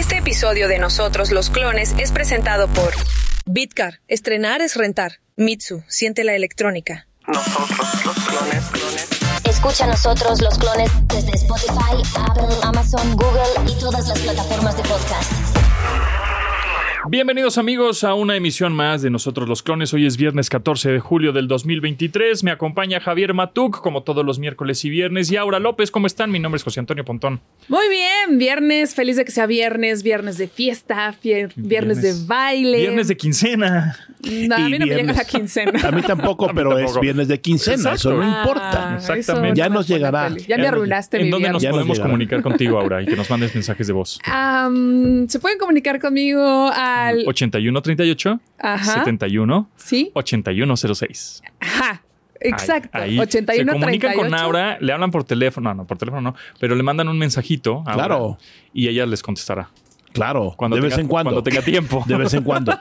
Este episodio de Nosotros los Clones es presentado por Bitcar. Estrenar es rentar. Mitsu. Siente la electrónica. Nosotros los clones, clones. Escucha a nosotros los clones desde Spotify, Apple, Amazon, Google y todas las plataformas de podcast. Bienvenidos amigos a una emisión más de Nosotros los Clones. Hoy es viernes 14 de julio del 2023. Me acompaña Javier Matuk, como todos los miércoles y viernes, y Aura López. ¿Cómo están? Mi nombre es José Antonio Pontón. Muy bien, viernes, feliz de que sea viernes, viernes de fiesta, viernes, de baile. Viernes de quincena. No, a mí no me llega la quincena. A mí tampoco, A mí pero tampoco. es viernes de quincena, Exacto. eso no Ah, importa. Exactamente. Ya nos llegará. feliz. Ya, Ya me arruinaste ¿En mi dónde nos viernes. Ya nos podemos comunicar contigo, Aura, y que nos mandes mensajes de voz? Se pueden comunicar conmigo al... 8138 Ajá. 71 Sí. 8106. Ajá. Exacto. Ahí, ahí. 81 Se comunican 38. con Aura, le hablan por teléfono, no, no, por teléfono no, pero le mandan un mensajito. a Aura Claro. Y ella les contestará. Claro, Cuando de tenga- vez en cuando. cuando tenga tiempo. De vez en cuando.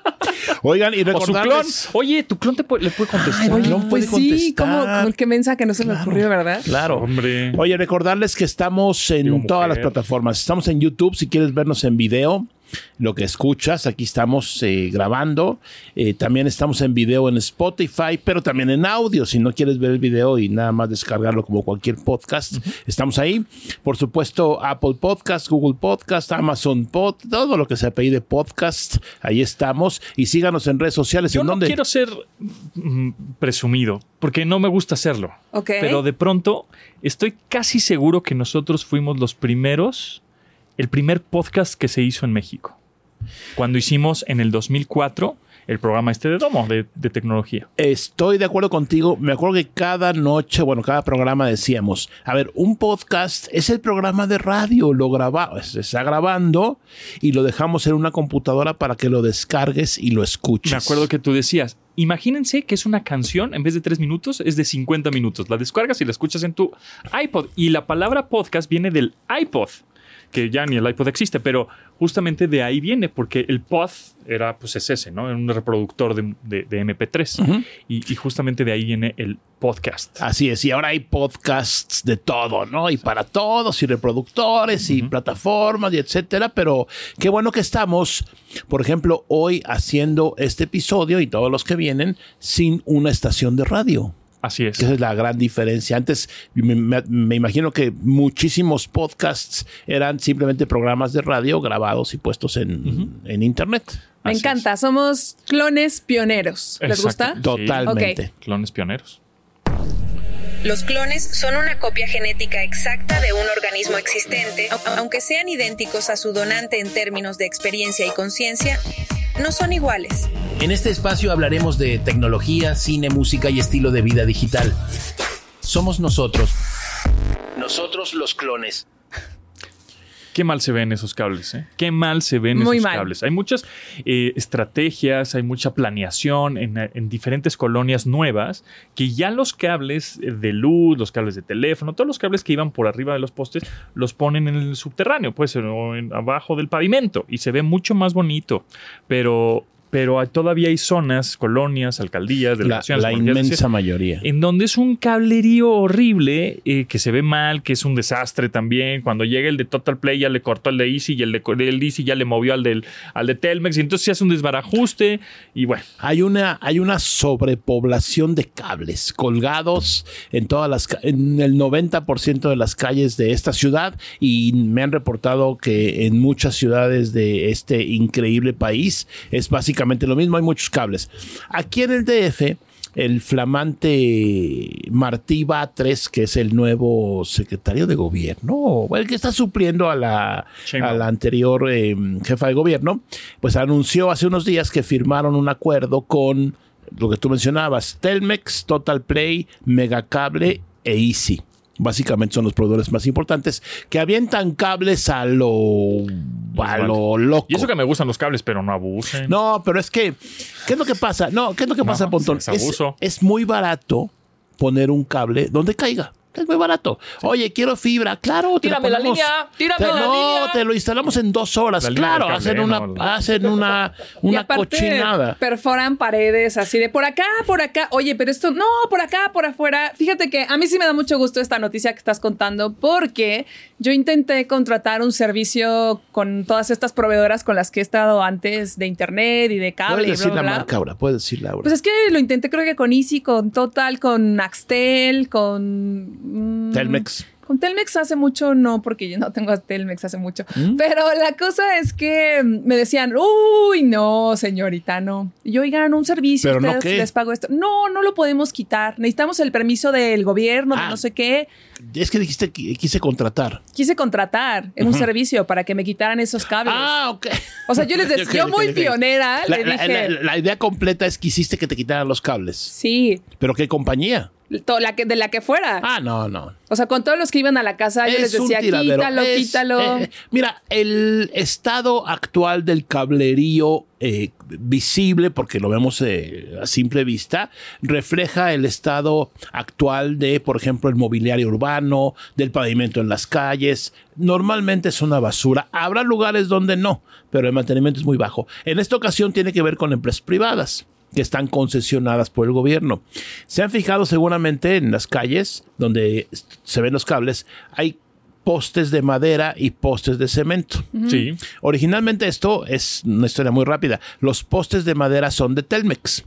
Oigan, y O su clon. recordarles... Oye, tu clon te puede- le puede contestar. Ay, puede pues sí, contestar. como qué mensaje que no se me ocurrió, ¿verdad? Claro. Hombre. Oye, recordarles que estamos en Digo, todas las plataformas. Estamos en YouTube, si quieres vernos en video, lo que escuchas, aquí estamos eh, grabando. Eh, también estamos en video en Spotify, pero también en audio, si no quieres ver el video y nada más descargarlo como cualquier podcast. Estamos ahí. Por supuesto, Apple Podcast, Google Podcast, Amazon Pod, todo lo que se apellide podcast, ahí estamos. Y síganos en redes sociales. Yo ¿En no dónde? quiero ser mm, presumido, porque no me gusta hacerlo. Pero de pronto estoy casi seguro que nosotros fuimos los primeros, el primer podcast que se hizo en México. Cuando hicimos en el 2004 el programa este de Domo, de, de tecnología. Estoy de acuerdo contigo. Me acuerdo que cada noche, bueno, cada programa decíamos, a ver, un podcast es el programa de radio, lo graba, se está grabando y lo dejamos en una computadora para que lo descargues y lo escuches. Me acuerdo que tú decías, imagínense que es una canción, en vez de tres minutos, es de 50 minutos. La descargas y la escuchas en tu iPod. Y la palabra podcast viene del iPod, que ya ni el iPod existe, pero justamente de ahí viene, porque el pod era, pues es ese, ¿no? Era un reproductor de, de- de MP3. y, y justamente de ahí viene el podcast. Así es, y ahora hay podcasts de todo, ¿no? Y para todos, y reproductores, y plataformas, y etcétera. Pero qué bueno que estamos, por ejemplo, hoy haciendo este episodio y todos los que vienen sin una estación de radio. Así es. Esa es la gran diferencia. Antes me, me- me imagino que muchísimos podcasts eran simplemente programas de radio grabados y puestos en, en internet. Me Así encanta. Somos clones pioneros. ¿Les Exacto. gusta? Totalmente. Clones pioneros. Los clones son una copia genética exacta de un organismo existente, au- aunque sean idénticos a su donante en términos de experiencia y conciencia, no son iguales. En este espacio hablaremos de tecnología, cine, música y estilo de vida digital. Somos nosotros. Nosotros los clones. Qué mal se ven esos cables, ¿eh? Qué mal se ven Muy esos mal. cables. Hay muchas eh, estrategias, hay mucha planeación en, en diferentes colonias nuevas que ya los cables de luz, los cables de teléfono, todos los cables que iban por arriba de los postes, los ponen en el subterráneo, pues o en- abajo del pavimento y se ve mucho más bonito. Pero, pero todavía hay zonas, colonias, alcaldías, delegaciones, la inmensa decir, mayoría. en donde es un cablerío horrible eh, que se ve mal, que es un desastre también. Cuando llega el de Total Play ya le cortó el de Easy y el de el Easy ya le movió al, del, al de Telmex y entonces se hace un desbarajuste y bueno. Hay una, hay una sobrepoblación de cables colgados en todas las en el 90% de las calles de esta ciudad y me han reportado que en muchas ciudades de este increíble país es básicamente lo mismo, hay muchos cables. Aquí en el DF el flamante Martí Batres, que es el nuevo secretario de gobierno, el que está supliendo a la, a la anterior eh, jefa de gobierno, pues anunció hace unos días que firmaron un acuerdo con lo que tú mencionabas, Telmex, Total Play, Megacable e Easy. Básicamente son los proveedores más importantes que avientan cables a lo, a lo loco. Y eso que me gustan los cables, pero no abusen. No, pero es que, ¿qué es lo que pasa? No, ¿qué es lo que No, pasa, Pontón? es muy barato poner un cable donde caiga. Es muy barato. Oye, quiero fibra. Claro, te Tírame la ponemos- línea, tírame te- la no, línea. te lo instalamos en dos horas. La Claro, hacen cable, una, no. hacen una, Y una aparte, cochinada. perforan paredes así de por acá, por acá. Oye, pero esto no, por acá, por afuera. Fíjate que a mí sí me da mucho gusto esta noticia que estás contando porque yo intenté contratar un servicio con todas estas proveedoras con las que he estado antes de internet y de cable Puedes decir bla, la bla, marca ahora, puedes decir Laura. Pues es que lo intenté creo que con Easy, con Total, con Axtel, con... mm, Telmex. Con Telmex hace mucho no, porque yo no tengo a Telmex hace mucho. ¿Mm? Pero la cosa es que me decían, uy, no, señorita, no. Y yo, oigan, un servicio, ¿Pero no ustedes qué? les pago esto. No, no lo podemos quitar. Necesitamos el permiso del gobierno, de Ah. no sé qué. Es que dijiste que quise contratar. Quise contratar en un servicio para que me quitaran esos cables. Ah, ok. o sea, yo les decía, yo muy pionera, La, le la- dije, la- la idea completa es que hiciste que te quitaran los cables. sí, ¿Pero qué compañía? La que, de la que fuera. Ah, no, no. O sea, con todos los que iban a la casa, yo les decía, quítalo, Es, quítalo. eh, mira, el estado actual del cablerío eh, visible, porque lo vemos eh, a simple vista, refleja el estado actual de, por ejemplo, el mobiliario urbano, del pavimento en las calles. Normalmente es una basura. Habrá lugares donde no, pero el mantenimiento es muy bajo. En esta ocasión tiene que ver con empresas privadas que están concesionadas por el gobierno. Se han fijado seguramente en las calles donde se ven los cables, hay postes de madera y postes de cemento. Sí. Originalmente esto es una historia muy rápida. Los postes de madera son de Telmex.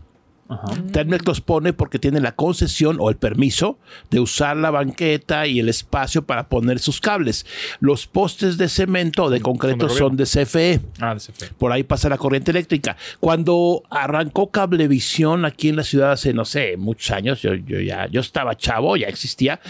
Telmex los pone porque tiene la concesión o el permiso de usar la banqueta y el espacio para poner sus cables. Los postes de cemento o de concreto del son de CFE. Ah, de CFE. Por ahí pasa la corriente eléctrica. Cuando arrancó Cablevisión aquí en la ciudad hace, no sé, muchos años, yo, yo ya yo estaba chavo, ya existía,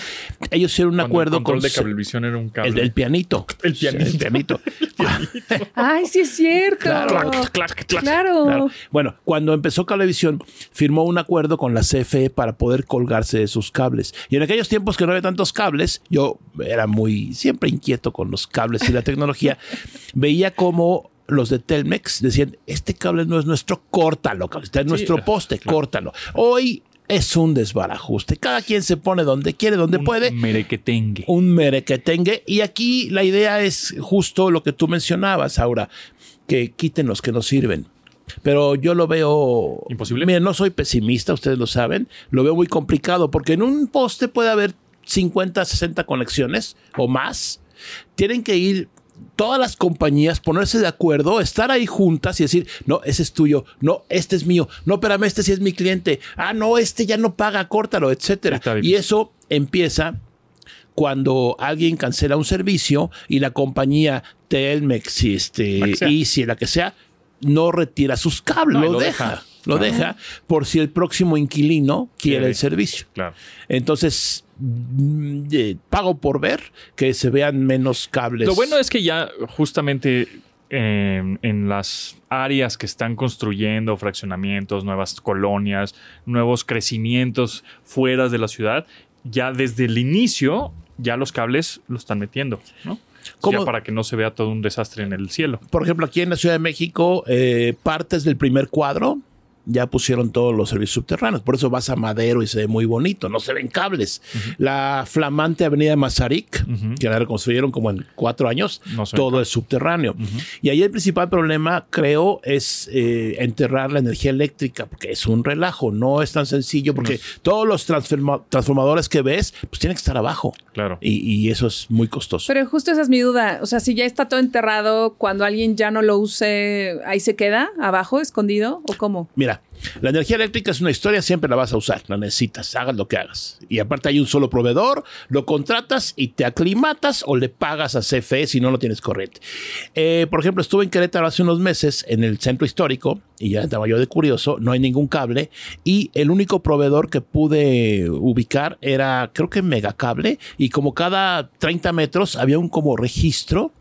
ellos hicieron un Cuando acuerdo el control con de cablevisión era un cable. el del pianito. El pianito. El pianito. Ay, sí es cierto. Claro. Clac, clac, clac. Claro. Claro. Bueno, cuando empezó Cablevisión, firmó un acuerdo con la CFE para poder colgarse de sus cables. Y en aquellos tiempos que no había tantos cables, yo era muy siempre inquieto con los cables y la tecnología, veía como los de Telmex decían, este cable no es nuestro, córtalo, está en nuestro poste, córtalo. Hoy es un desbarajuste. Cada quien se pone donde quiere, donde Un puede Merequetengue. un merequetengue. Y aquí la idea es justo lo que tú mencionabas, Aura, que quiten los que no sirven. Pero yo lo veo... ¿Imposible? Miren, no soy pesimista, ustedes lo saben. Lo veo muy complicado porque en un poste puede haber 50, 60 conexiones o más. Tienen que ir todas las compañías, ponerse de acuerdo, estar ahí juntas y decir, no, ese es tuyo, no, este es mío, no, espérame, este sí es mi cliente, ah, no, este ya no paga, córtalo, etcétera. Y eso empieza cuando alguien cancela un servicio y la compañía Telmex, este. Easy, la que sea, no retira sus cables, No, lo, lo deja, deja. lo Claro. deja por si el próximo inquilino quiere el servicio. Claro. Entonces, mm, eh, pago por ver que se vean menos cables. Lo bueno es que ya justamente en, en las áreas que están construyendo fraccionamientos, nuevas colonias, nuevos crecimientos fuera de la ciudad, ya desde el inicio ya los cables los están metiendo, ¿no? ¿Cómo? Ya para que no se vea todo un desastre en el cielo. Por ejemplo, aquí en la Ciudad de México, eh, partes del primer cuadro ya pusieron todos los servicios subterráneos. Por eso vas a Madero y se ve muy bonito. No se ven cables. La flamante avenida Mazarik, que la reconstruyeron como en cuatro años, No todo es subterráneo. Y ahí el principal problema, creo, es eh, enterrar la energía eléctrica, porque es un relajo. No es tan sencillo, porque todos los transforma- transformadores que ves, pues tienen que estar abajo. Claro. Y, y eso es muy costoso. Pero justo esa es mi duda. O sea, si ya está todo enterrado, cuando alguien ya no lo use, ahí se queda, abajo, escondido, o cómo? Mira, la energía eléctrica es una historia, siempre la vas a usar, la necesitas, hagas lo que hagas. Y aparte hay un solo proveedor, lo contratas y te aclimatas o le pagas a CFE si no lo tienes corriente. Eh, por ejemplo, estuve en Querétaro hace unos meses en el centro histórico y ya estaba yo de curioso, no hay ningún cable y el único proveedor que pude ubicar era creo que Megacable y como cada 30 metros había un como registro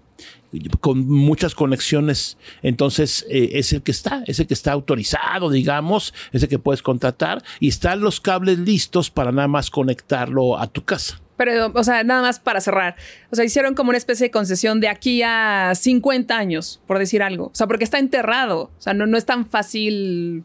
con muchas conexiones. Entonces, eh, es el que está, es el que está autorizado, digamos, es el que puedes contratar y están los cables listos para nada más conectarlo a tu casa. Pero, o sea, nada más para cerrar. O sea, hicieron como una especie de concesión de aquí a 50 años, por decir algo. O sea, porque está enterrado. O sea, no, no es tan fácil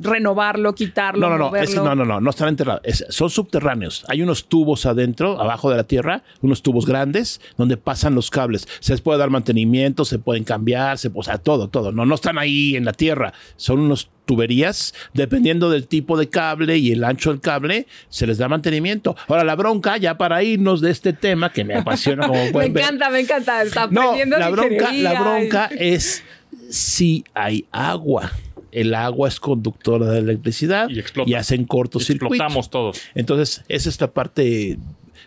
renovarlo, quitarlo, No, no, no, no, no, no, no están enterrados. Es- son subterráneos. Hay unos tubos adentro, abajo de la tierra, unos tubos grandes donde pasan los cables. Se les puede dar mantenimiento, se pueden cambiar, se, o sea, todo, todo. No, no están ahí en la tierra. Son unos tuberías, dependiendo del tipo de cable y el ancho del cable, se les da mantenimiento. Ahora, la bronca, ya para irnos de este tema que me apasiona como Me pueden ver. encanta, me encanta. Está No, aprendiendo la de bronca, la bronca es si hay agua. El agua es conductora de electricidad Y explota. hacen cortocircuito. Explotamos todos. Entonces, esa es la parte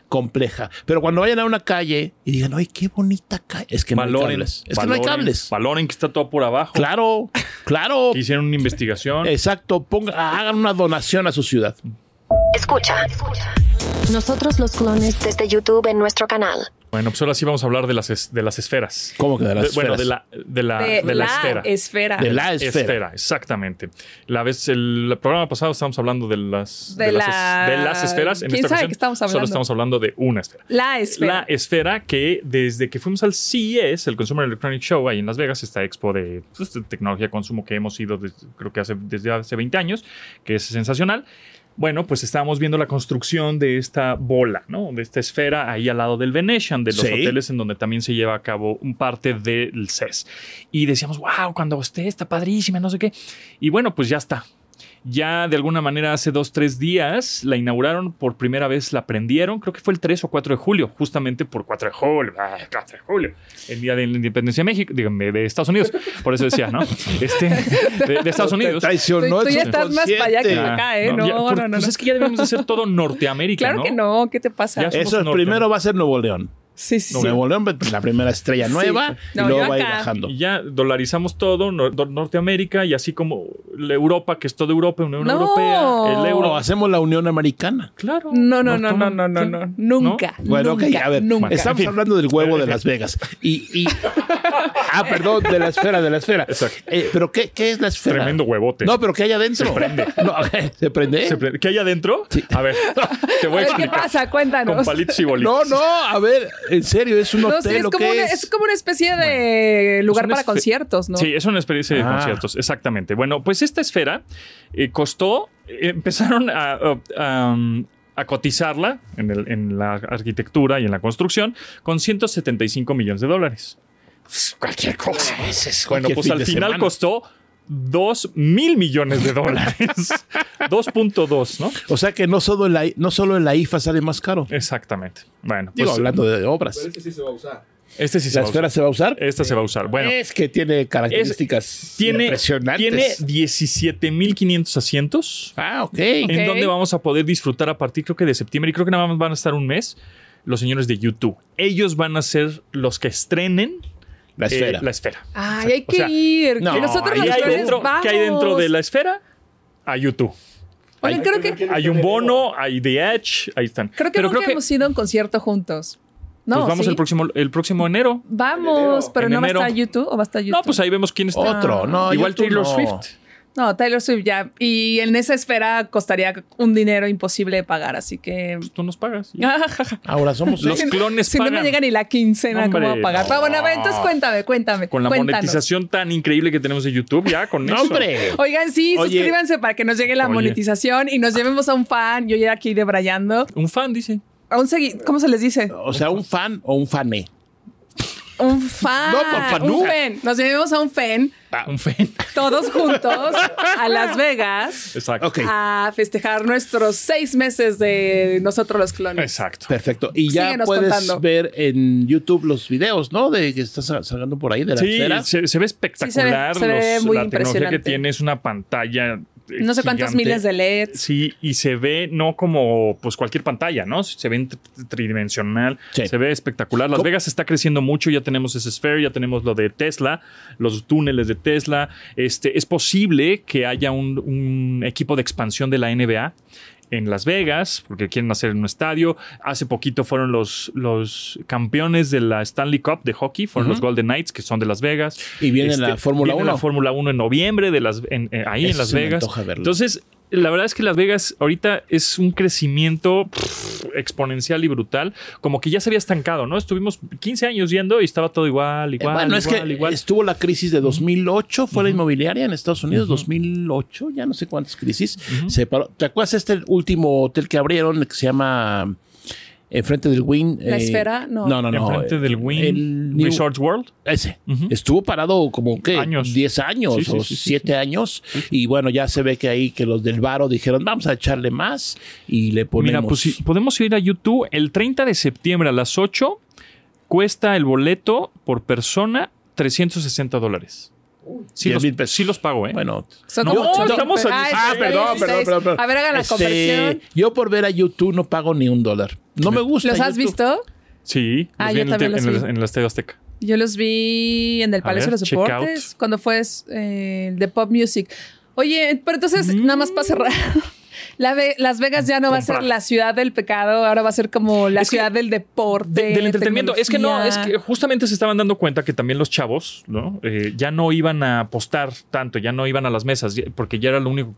compleja. Pero cuando vayan a una calle y digan, oye, qué bonita calle. Es que no hay Valoren, cables. Es que no hay valoren- cables. Valoren que está todo por abajo. Claro, claro. Hicieron una investigación. Exacto. Ponga, hagan una donación a su ciudad. Escucha. Nosotros los clones desde YouTube en nuestro canal. Bueno, pues ahora sí vamos a hablar de las, es- de las esferas. ¿Cómo que de las De- Bueno, de esferas? la, de la, de, de la la esfera. esfera. De la esfera. exactamente. La vez, el, programa pasado estábamos hablando de las, De las, es- de las esferas. En ¿Quién esta sabe ocasión qué estamos Solo hablando? estamos hablando de una esfera. La esfera. La esfera que desde que fuimos al CES, el Consumer Electronic Show, ahí en Las Vegas, esta expo de, pues, de tecnología de consumo que hemos ido desde- creo que hace, desde hace 20 años, que es sensacional. Bueno, pues estábamos viendo la construcción de esta bola, ¿no? De esta esfera ahí al lado del Venetian, de los Sí. hoteles en donde también se lleva a cabo un parte del CES. Y decíamos, wow, cuando esté está padrísima, no sé qué. Y bueno, pues ya está. Ya de alguna manera hace dos, tres días la inauguraron por primera vez, la prendieron, creo que fue el 3 o 4 de julio, justamente por 4 de julio, ah, 4 de julio, el día de la independencia de México, dígame, de Estados Unidos, por eso decía, ¿no? Este, de, de Estados Unidos. Traicionó Tú- ya estás más para allá que para acá, ¿eh? No, ya, por- no, no, Pues no. es que ya debemos de ser todo Norteamérica, Claro ¿no? que no, ¿qué te pasa? Eso es, primero va a ser Nuevo León. Sí, sí, sí. Nuevo León, la primera estrella Sí. nueva, No, y luego va a ir bajando. Y ya dolarizamos todo, Nor- Norteamérica, y así como la Europa, que es toda Europa, Unión No. Europea, el euro. Hacemos la Unión Americana. Claro. No, no, no, no, no, no, no. Nunca. Bueno, ok, nunca, a ver, Nunca. estamos hablando del huevo de Las Vegas. Y, y- ah, perdón, de la esfera, de la esfera. Exacto. Eh, pero ¿qué, qué es la esfera? Tremendo huevote. No, pero ¿qué hay adentro? Se prende. No, ¿Se prende? Se ¿Qué hay adentro? A ver, te A voy a ver, ¿qué explicar. pasa? Cuéntanos. Con palitos y bolitos. No, no, a ver, en serio, es un No, hotel sí, es o como, qué una, es? es como una especie de lugar para conciertos, ¿no? Sí, es una experiencia de Ah. conciertos, exactamente. Bueno, pues esta esfera eh, costó, eh, empezaron a, a- a, a cotizarla en, el- en la arquitectura y en la construcción con 175 millones de dólares. Cualquier cosa. Bueno, cualquier pues al final semana. costó 2 mil millones de dólares. 2.2, ¿no? O sea que no solo, en la, no solo en la IFA sale más caro. Exactamente. Bueno, Digo, pues hablando de obras. este sí se ¿La va a esfera usar. se va a usar? Esta se va a usar. Bueno, es que tiene características tiene, impresionantes. tiene 17.500 asientos. Ah, ok. Ok. en donde vamos a poder disfrutar a partir, creo que de septiembre, y creo que nada más van a estar un mes, los señores de YouTube. Ellos van a ser los que estrenen La eh, esfera. la esfera. Ay, hay O que sea, ir. no, que nosotros ¿Qué hay, dentro, vamos. qué hay dentro de la esfera? A YouTube. Oye, creo que, Hay un bono, hay The Edge, ahí están. creo que Pero nunca creo que hemos ido a un concierto juntos. No, pues vamos ¿sí? el próximo, el próximo enero. Vamos, pero En no enero. va a estar YouTube o va a estar YouTube. No, pues ahí vemos quién está. Otro, no. Igual YouTube Taylor no. Swift. No, Taylor Swift ya. Y en esa esfera costaría un dinero imposible de pagar, así que. Pues tú nos pagas. Ahora somos Los clones si no pagan. me llega ni la quincena, ¿cómo Hombre, voy a pagar? Pero bueno, a ver, no. entonces cuéntame, cuéntame. Con la cuéntanos. monetización tan increíble que tenemos de YouTube, ya con No, eso. hombre. Oigan, sí, Oye. suscríbanse para que nos llegue la Oye. monetización y nos llevemos a un fan. Yo ya aquí debrayando. Un fan dice. A un segui ¿Cómo se les dice? O sea, un fan o un fané. Un fan. No, por fanú. Un fan. Nos llevemos a un fan, Un fan. todos juntos, a Las Vegas. Exacto. Ok. A festejar nuestros seis meses de nosotros los clones. Exacto. Perfecto. Y ya Síguenos puedes contando. ver en YouTube los videos, ¿no? De que estás sacando por ahí de la Sí, se, se ve espectacular. Sí, se ve- se ve los- muy la tecnología que tiene es una pantalla. No sé cuántos gigante. miles de LEDs. Sí, y se ve no como pues cualquier pantalla, ¿no? Se ve en tri- tridimensional, Sí. se ve espectacular. Las ¿Cómo? Vegas está creciendo mucho, ya tenemos ese Sphere, ya tenemos lo de Tesla, los túneles de Tesla. Este, es posible que haya un, un equipo de expansión de la NBA en Las Vegas, porque quieren hacer un estadio. Hace poquito fueron los, los campeones de la Stanley Cup de hockey, fueron los Golden Knights, que son de Las Vegas. Y viene la Fórmula viene 1. la Fórmula 1 en noviembre de las, en- eh, ahí en Eso Las se me Vegas. antoja verlo. Entonces, la verdad es que Las Vegas ahorita es un crecimiento pff, exponencial y brutal, como que ya se había estancado, ¿no? Estuvimos 15 años yendo y estaba todo igual, Eh, igual, bueno, es igual, que igual. estuvo la crisis de 2008, fue la inmobiliaria en Estados Unidos, 2008, ya no sé cuántas crisis. se paró. ¿Te acuerdas este último hotel que abrieron que se llama enfrente del Win? ¿La Esfera? No. no, no, no. Enfrente del Win el Resorts World. Ese. Estuvo parado como que Años. 10 años Sí, sí, o sí, sí, 7 años. Y bueno, ya se ve que ahí que los del Varo dijeron, vamos a echarle más y le ponemos. Mira, pues si podemos ir a YouTube el 30 de septiembre a las 8. Cuesta el boleto por persona 360 dólares. Sí 10 los, pesos. sí los pago, ¿eh? Bueno, Son No, como estamos a Ah. Ah, perdón, perdón, 16. perdón, perdón. A ver, hagan la Este, conversión. yo por ver a YouTube no pago ni un dólar. No me gusta. ¿Los has YouTube. visto? Sí, Ah, yo en, también los en el- vi. en el Estadio Azteca. Yo los vi en el Palacio ver, de los Deportes, out. cuando fue eh, el de Pop Music. Oye, pero entonces, Mm. nada más para cerrar. La Ve- Las Vegas ya no va a ser la ciudad del pecado, ahora va a ser como la Es ciudad del deporte. De- del entretenimiento. Es que no, es que justamente se estaban dando cuenta que también los chavos, ¿no? Eh, ya no iban a apostar tanto, ya no iban a las mesas, porque ya era lo único.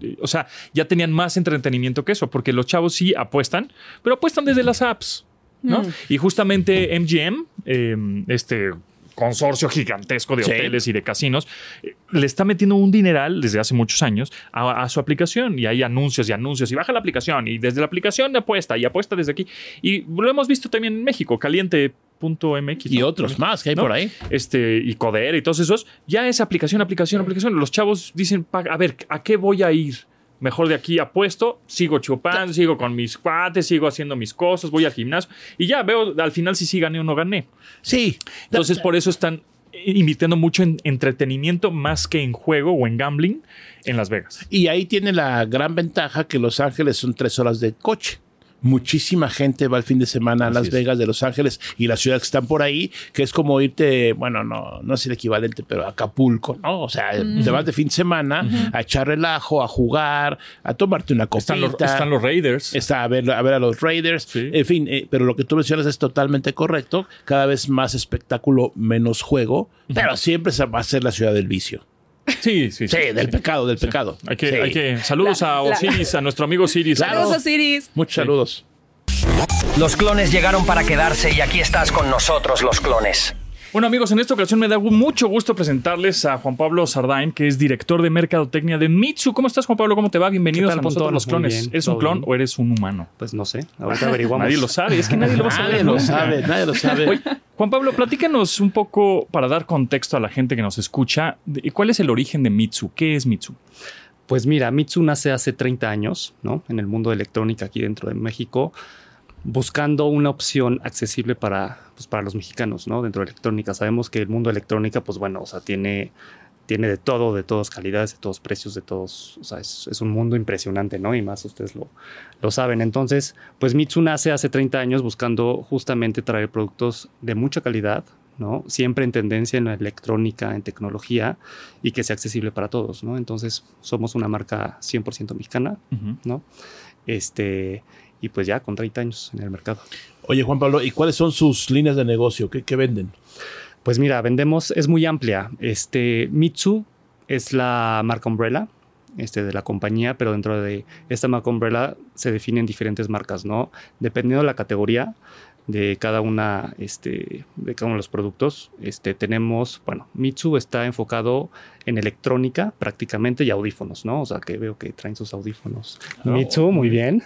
eh, O sea, ya tenían más entretenimiento que eso, porque los chavos sí apuestan, pero apuestan desde las apps, ¿no? Mm. Y justamente MGM, eh, este consorcio gigantesco de Sí. hoteles y de casinos, eh, le está metiendo un dineral desde hace muchos años a, a su aplicación y hay anuncios y anuncios y baja la aplicación y desde la aplicación apuesta y apuesta desde aquí. Y lo hemos visto también en México, caliente.mx. Y ¿no? otros más que hay ¿no? por ahí. Este, y Coder y todos esos, ya es aplicación, aplicación, aplicación. Los chavos dicen, "Pa- a ver, ¿a qué voy a ir? Mejor de aquí apuesto, sigo chupando, sigo con mis cuates, sigo haciendo mis cosas, voy al gimnasio y ya veo al final si sí gané o no gané. Sí. Entonces, por eso están invirtiendo mucho en entretenimiento más que en juego o en gambling en Las Vegas. Y ahí tiene la gran ventaja que Los Ángeles son tres horas de coche. Muchísima gente va el fin de semana a Así Las es. Vegas de Los Ángeles y las ciudades que están por ahí, que es como irte, bueno, no, no es el equivalente, pero a Acapulco, ¿no? O sea, te vas de fin de semana a echar relajo, a jugar, a tomarte una copita. Están los, están los Raiders. Está a ver, a ver a los Raiders. Sí. En fin, eh, pero lo que tú mencionas es totalmente correcto. Cada vez más espectáculo, menos juego, pero siempre se va a ser la ciudad del vicio. Sí, sí, Sí, del pecado, del pecado. Hay que, Sí. hay que, saludos La- a la- Osiris, a nuestro amigo Osiris. Claro. Saludos, Osiris. Muchos saludos. Los clones llegaron para quedarse y aquí estás con nosotros, los clones. Bueno amigos, en esta ocasión me da mucho gusto presentarles a Juan Pablo Sardain, que es director de mercadotecnia de Mitsu. ¿Cómo estás Juan Pablo? ¿Cómo te va? Bienvenidos ¿Qué tal, a nosotros Montones? los clones. Bien, ¿Eres un todo clon bien. o eres un humano? Pues no sé, ahorita averiguamos. Nadie lo sabe, es que nadie lo va a saber. Nadie lo nunca. sabe, nadie lo sabe. Oye, Juan Pablo, platícanos un poco para dar contexto a la gente que nos escucha. ¿Cuál es el origen de Mitsu? ¿Qué es Mitsu? Pues mira, Mitsu nace hace 30 años, ¿no? En el mundo de electrónica aquí dentro de México, buscando una opción accesible para, pues, para los mexicanos, ¿no? Dentro de electrónica. Sabemos que el mundo electrónica, pues bueno, o sea, tiene, tiene de todo, de todas calidades, de todos precios, de todos, o sea, es, es un mundo impresionante, ¿no? Y más ustedes lo, lo saben. Entonces, pues Mitsu nace hace 30 años buscando justamente traer productos de mucha calidad, ¿no? Siempre en tendencia en la electrónica, en tecnología y que sea accesible para todos, ¿no? Entonces, somos una marca 100% mexicana. ¿no? Este, y pues ya con 30 años en el mercado. Oye, Juan Pablo, ¿y cuáles son sus líneas de negocio? ¿Qué, qué venden? Pues mira, vendemos, es muy amplia. Este, Mitsu es la marca Umbrella este, de la compañía, pero dentro de esta marca Umbrella se definen diferentes marcas, ¿no? Dependiendo de la categoría de cada una, este, de cada uno de los productos, este, tenemos, bueno, Mitsu está enfocado en electrónica prácticamente y audífonos, ¿no? O sea, que veo que traen sus audífonos. Mitsu, muy bien.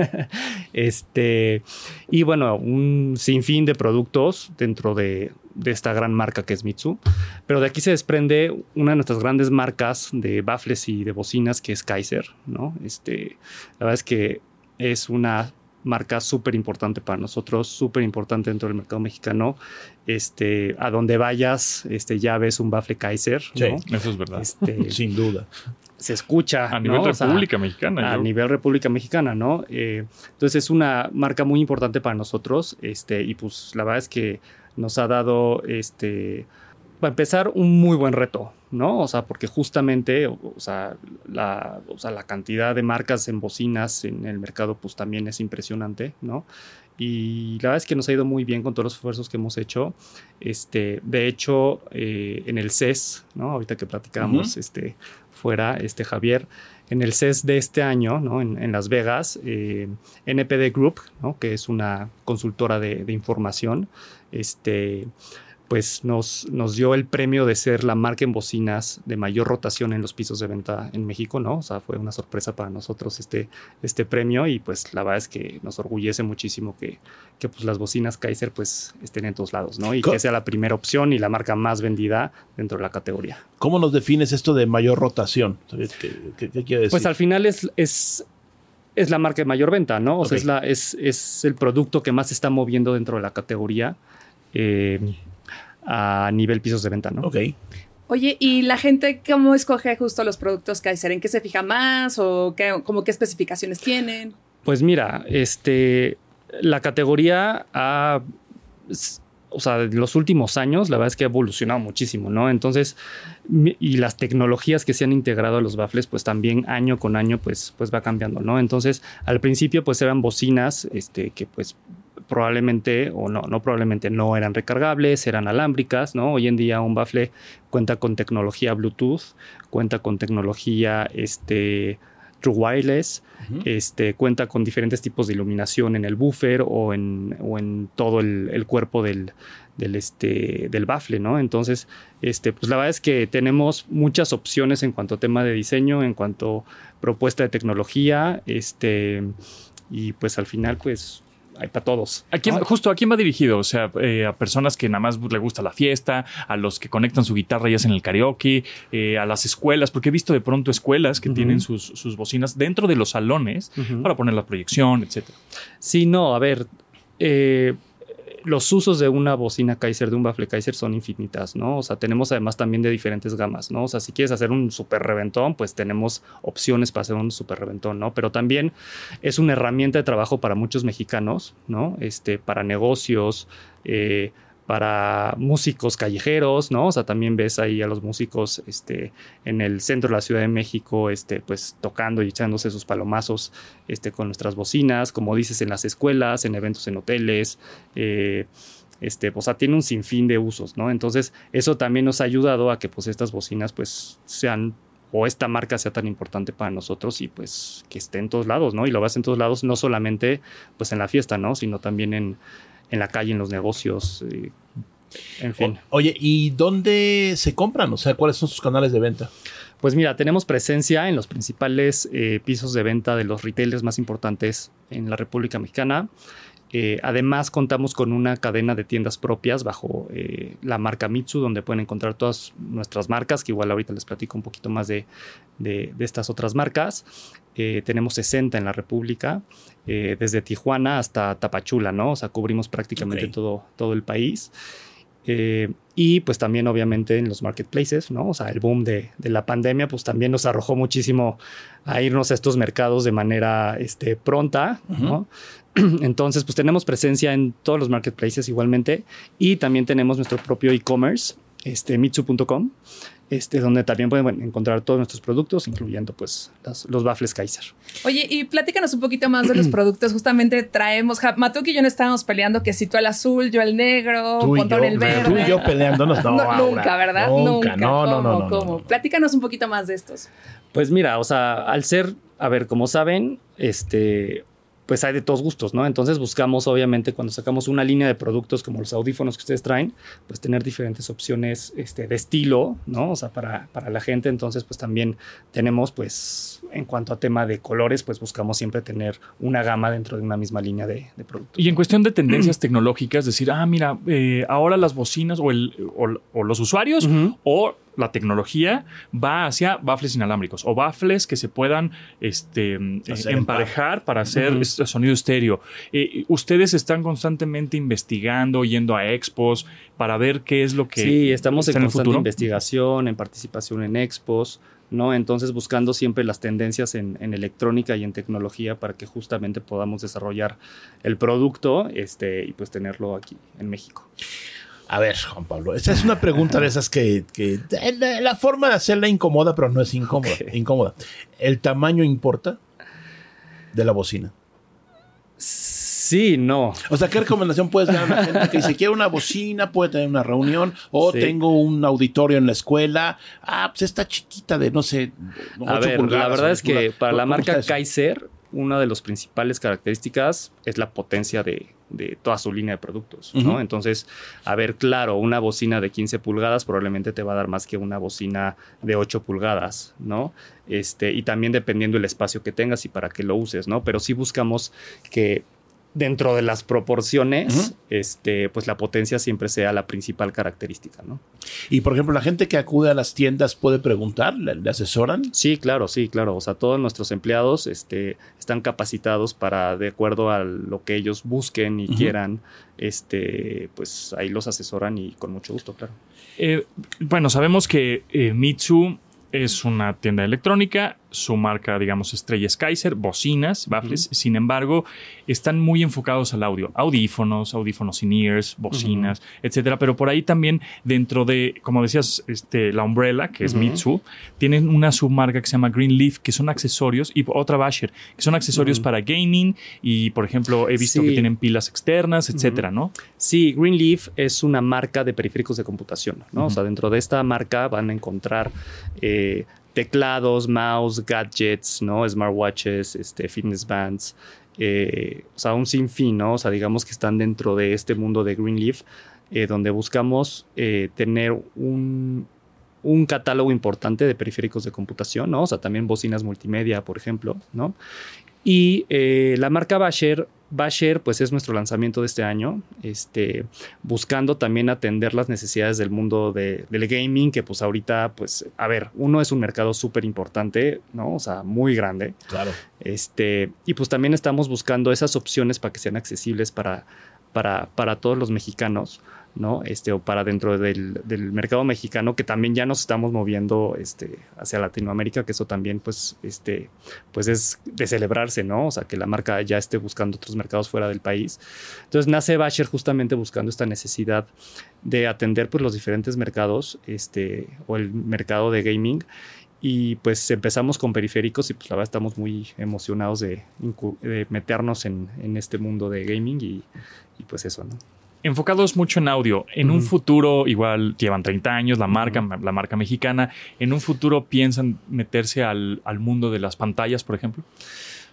este, y bueno, un sinfín de productos dentro de, de esta gran marca que es Mitsu. Pero de aquí se desprende una de nuestras grandes marcas de baffles y de bocinas que es Kaiser, ¿no? Este, la verdad es que es una marca súper importante para nosotros, súper importante dentro del mercado mexicano. Este, a donde vayas, este, ya ves un baffle Kaiser, Sí. ¿no? Eso es verdad. Este, Sin duda. se escucha. A nivel ¿no? O sea, República Mexicana. a yo- nivel República Mexicana, ¿no? Eh, entonces es una marca muy importante para nosotros, este, y pues la verdad es que nos ha dado este para empezar, un muy buen reto, ¿no? O sea, porque justamente, o, o sea, la, o sea, la cantidad de marcas en bocinas en el mercado, pues también es impresionante, ¿no? Y la verdad es que nos ha ido muy bien con todos los esfuerzos que hemos hecho. Este, de hecho, eh, en el CES, ¿no? Ahorita que platicamos este, fuera, este, Javier, en el CES de este año, ¿no? en, Las Vegas, eh, NPD Group, ¿no? que es una consultora de, de información, este, pues nos, nos dio el premio de ser la marca en bocinas de mayor rotación en los pisos de venta en México, ¿no? O sea, fue una sorpresa para nosotros este, este premio y pues la verdad es que nos orgullece muchísimo que, que pues las bocinas Kaiser pues estén en todos lados, ¿no? Y que sea la primera opción y la marca más vendida dentro de la categoría. ¿Cómo nos defines esto de mayor rotación? ¿Qué, qué- qué quiere decir? Pues al final es, es, es la marca de mayor venta, ¿no? O sea, es, la, es, es el producto que más se está moviendo dentro de la categoría eh, a nivel pisos de venta, ¿no? Ok. Oye, ¿y la gente cómo escoge justo los productos Kaiser? ¿En qué se fija más o qué, como qué especificaciones tienen? Pues mira, este, la categoría ha, o sea, en los últimos años, la verdad es que ha evolucionado muchísimo, ¿no? Entonces, y las tecnologías que se han integrado a los baffles, pues también año con año, pues, pues va cambiando, ¿no? Entonces, al principio, pues eran bocinas, este, que pues probablemente, o no, no probablemente, no eran recargables, eran alámbricas, ¿no? Hoy en día un baffle cuenta con tecnología Bluetooth, cuenta con tecnología, este, True Wireless, este, cuenta con diferentes tipos de iluminación en el buffer o en, o en todo el, el cuerpo del, del, este, del baffle, ¿no? Entonces, este, pues la verdad es que tenemos muchas opciones en cuanto a tema de diseño, en cuanto a propuesta de tecnología, este, y pues al final, pues para todos. ¿A. Justo, ¿a quién va dirigido? O sea, eh, a personas que nada más le gusta la fiesta, a los que conectan su guitarra y hacen el karaoke, eh, a las escuelas, porque he visto de pronto escuelas que tienen sus, sus bocinas dentro de los salones para poner la proyección, etcétera. Sí, no, a ver, eh, los usos de una bocina Kaiser, de un baffle Kaiser, son infinitas, ¿no? O sea, tenemos además también de diferentes gamas, ¿no? O sea, si quieres hacer un super reventón, pues tenemos opciones para hacer un super reventón, ¿no? Pero también es una herramienta de trabajo para muchos mexicanos, ¿no? Este, para negocios, eh, para músicos callejeros, ¿no? O sea, también ves ahí a los músicos este, en el centro de la Ciudad de México, este, pues tocando y echándose sus palomazos este, con nuestras bocinas, como dices, en las escuelas, en eventos en hoteles, eh, este, o sea, tiene un sinfín de usos, ¿no? Entonces, eso también nos ha ayudado a que pues estas bocinas pues sean o esta marca sea tan importante para nosotros y pues que esté en todos lados, ¿no? Y lo vas en todos lados, no solamente pues en la fiesta, ¿no? Sino también en, en la calle, en los negocios, eh, en fin. O- oye, ¿y dónde se compran? O sea, ¿cuáles son sus canales de venta? Pues mira, tenemos presencia en los principales eh, pisos de venta de los retailers más importantes en la República Mexicana. Eh, además, contamos con una cadena de tiendas propias bajo eh, la marca Mitsu, donde pueden encontrar todas nuestras marcas, que igual ahorita les platico un poquito más de, de- de estas otras marcas. Eh, tenemos 60 en la República, desde Tijuana hasta Tapachula, ¿no? O sea, cubrimos prácticamente todo, todo el país. Eh, y pues también obviamente en los marketplaces, ¿no? O sea, el boom de, de la pandemia pues también nos arrojó muchísimo a irnos a estos mercados de manera este, pronta, ¿no? Entonces pues tenemos presencia en todos los marketplaces igualmente y también tenemos nuestro propio e-commerce, este, mitsu.com, este, donde también pueden bueno, encontrar todos nuestros productos, incluyendo pues las- los baffles Kaiser. Oye, y platícanos un poquito más de los productos. Justamente traemos, Ja- Matuk y yo no estábamos peleando que si tú el azul, yo el negro, Tú y, Pontón yo, el verde. tú y yo peleándonos. No, nunca, ¿verdad? Nunca, no, no, ¿Cómo, no, no, no, cómo? no. Platícanos un poquito más de estos. Pues mira, o sea, al ser, a ver, como saben, este, pues hay de todos gustos, ¿no? Entonces buscamos, obviamente, cuando sacamos una línea de productos como los audífonos que ustedes traen, pues tener diferentes opciones este, de estilo, ¿no? O sea, para, para la gente. Entonces, pues también tenemos, pues, en cuanto a tema de colores, pues buscamos siempre tener una gama dentro de una misma línea de, de productos. Y en cuestión de tendencias tecnológicas, decir, ah, mira, eh, ahora las bocinas o, el, o, o los usuarios o la tecnología va hacia baffles inalámbricos o baffles que se puedan este, eh, Hacer en emparejar para hacer este sonido estéreo. Eh, ustedes están constantemente investigando, yendo a expos para ver qué es lo que Sí, estamos en el constante futuro. investigación, en participación en expos, ¿no? Entonces buscando siempre las tendencias en, en electrónica y en tecnología para que justamente podamos desarrollar el producto este, y pues tenerlo aquí en México. A ver, Juan Pablo, esa es una pregunta de esas que, que- la, la forma de hacerla incomoda, pero no es incómoda. Incómoda. ¿El tamaño importa de la bocina? Sí, no. O sea, ¿qué recomendación puedes dar a la gente que dice, quiero una bocina, puede tener una reunión, o Sí. tengo un auditorio en la escuela? Ah, pues está chiquita de, no sé, A ocho ver, pulgadas, la verdad es que para la ¿Cómo marca? Kaiser, una de las principales características es la potencia de, de toda su línea de productos, ¿no? Entonces, a ver, claro, una bocina de 15 pulgadas probablemente te va a dar más que una bocina de 8 pulgadas, ¿no? Este, y también dependiendo del espacio que tengas y para qué lo uses, ¿no? Pero sí buscamos que dentro de las proporciones, este, pues la potencia siempre sea la principal característica, ¿no? Y por ejemplo, la gente que acude a las tiendas puede preguntar, le, le asesoran. Sí, claro, sí, claro. O sea, todos nuestros empleados este, están capacitados para, de acuerdo a lo que ellos busquen y quieran, este, pues ahí los asesoran y con mucho gusto, claro. Eh, bueno, sabemos que eh, Mitsu es una tienda electrónica, su marca, digamos, estrella es Kaiser, bocinas, baffles, sin embargo, están muy enfocados al audio, audífonos, audífonos in-ears, bocinas, etcétera, pero por ahí también dentro de, como decías, este, la Umbrella, que es. Mitsu, tienen una submarca que se llama Greenleaf, que son accesorios, y otra Basher, que son accesorios para gaming, y por ejemplo, he visto Sí. que tienen pilas externas, etcétera, ¿no? Sí, Greenleaf es una marca de periféricos de computación, ¿no? O sea, dentro de esta marca van a encontrar eh, teclados, mouse, gadgets, ¿no? Smartwatches, este, fitness bands, eh, o sea, un sinfín, ¿no? O sea, digamos que están dentro de este mundo de Greenleaf, eh, donde buscamos eh, tener un, un catálogo importante de periféricos de computación, ¿no? O sea, también bocinas multimedia, por ejemplo, ¿no? Y la marca Basher, Basher, pues es nuestro lanzamiento de este año, este, buscando también atender las necesidades del mundo de- del gaming, que pues ahorita, pues, a ver, uno es un mercado súper importante, ¿no? O sea, muy grande. Claro. Este, y pues también estamos buscando esas opciones para que sean accesibles para, para, para todos los mexicanos, ¿no? Este, o para dentro del, del mercado mexicano, que también ya nos estamos moviendo este, hacia Latinoamérica, que eso también, pues, este, pues es de celebrarse, ¿no? O sea, que la marca ya esté buscando otros mercados fuera del país. Entonces nace Basher justamente buscando esta necesidad de atender pues los diferentes mercados, este, o el mercado de gaming. Y pues empezamos con periféricos y pues la verdad estamos muy emocionados de, de meternos en, en este mundo de gaming y, y pues eso, ¿no? Enfocados mucho en audio. En un futuro, igual llevan 30 años, la marca, la marca mexicana. En un futuro piensan meterse al, al mundo de las pantallas, por ejemplo.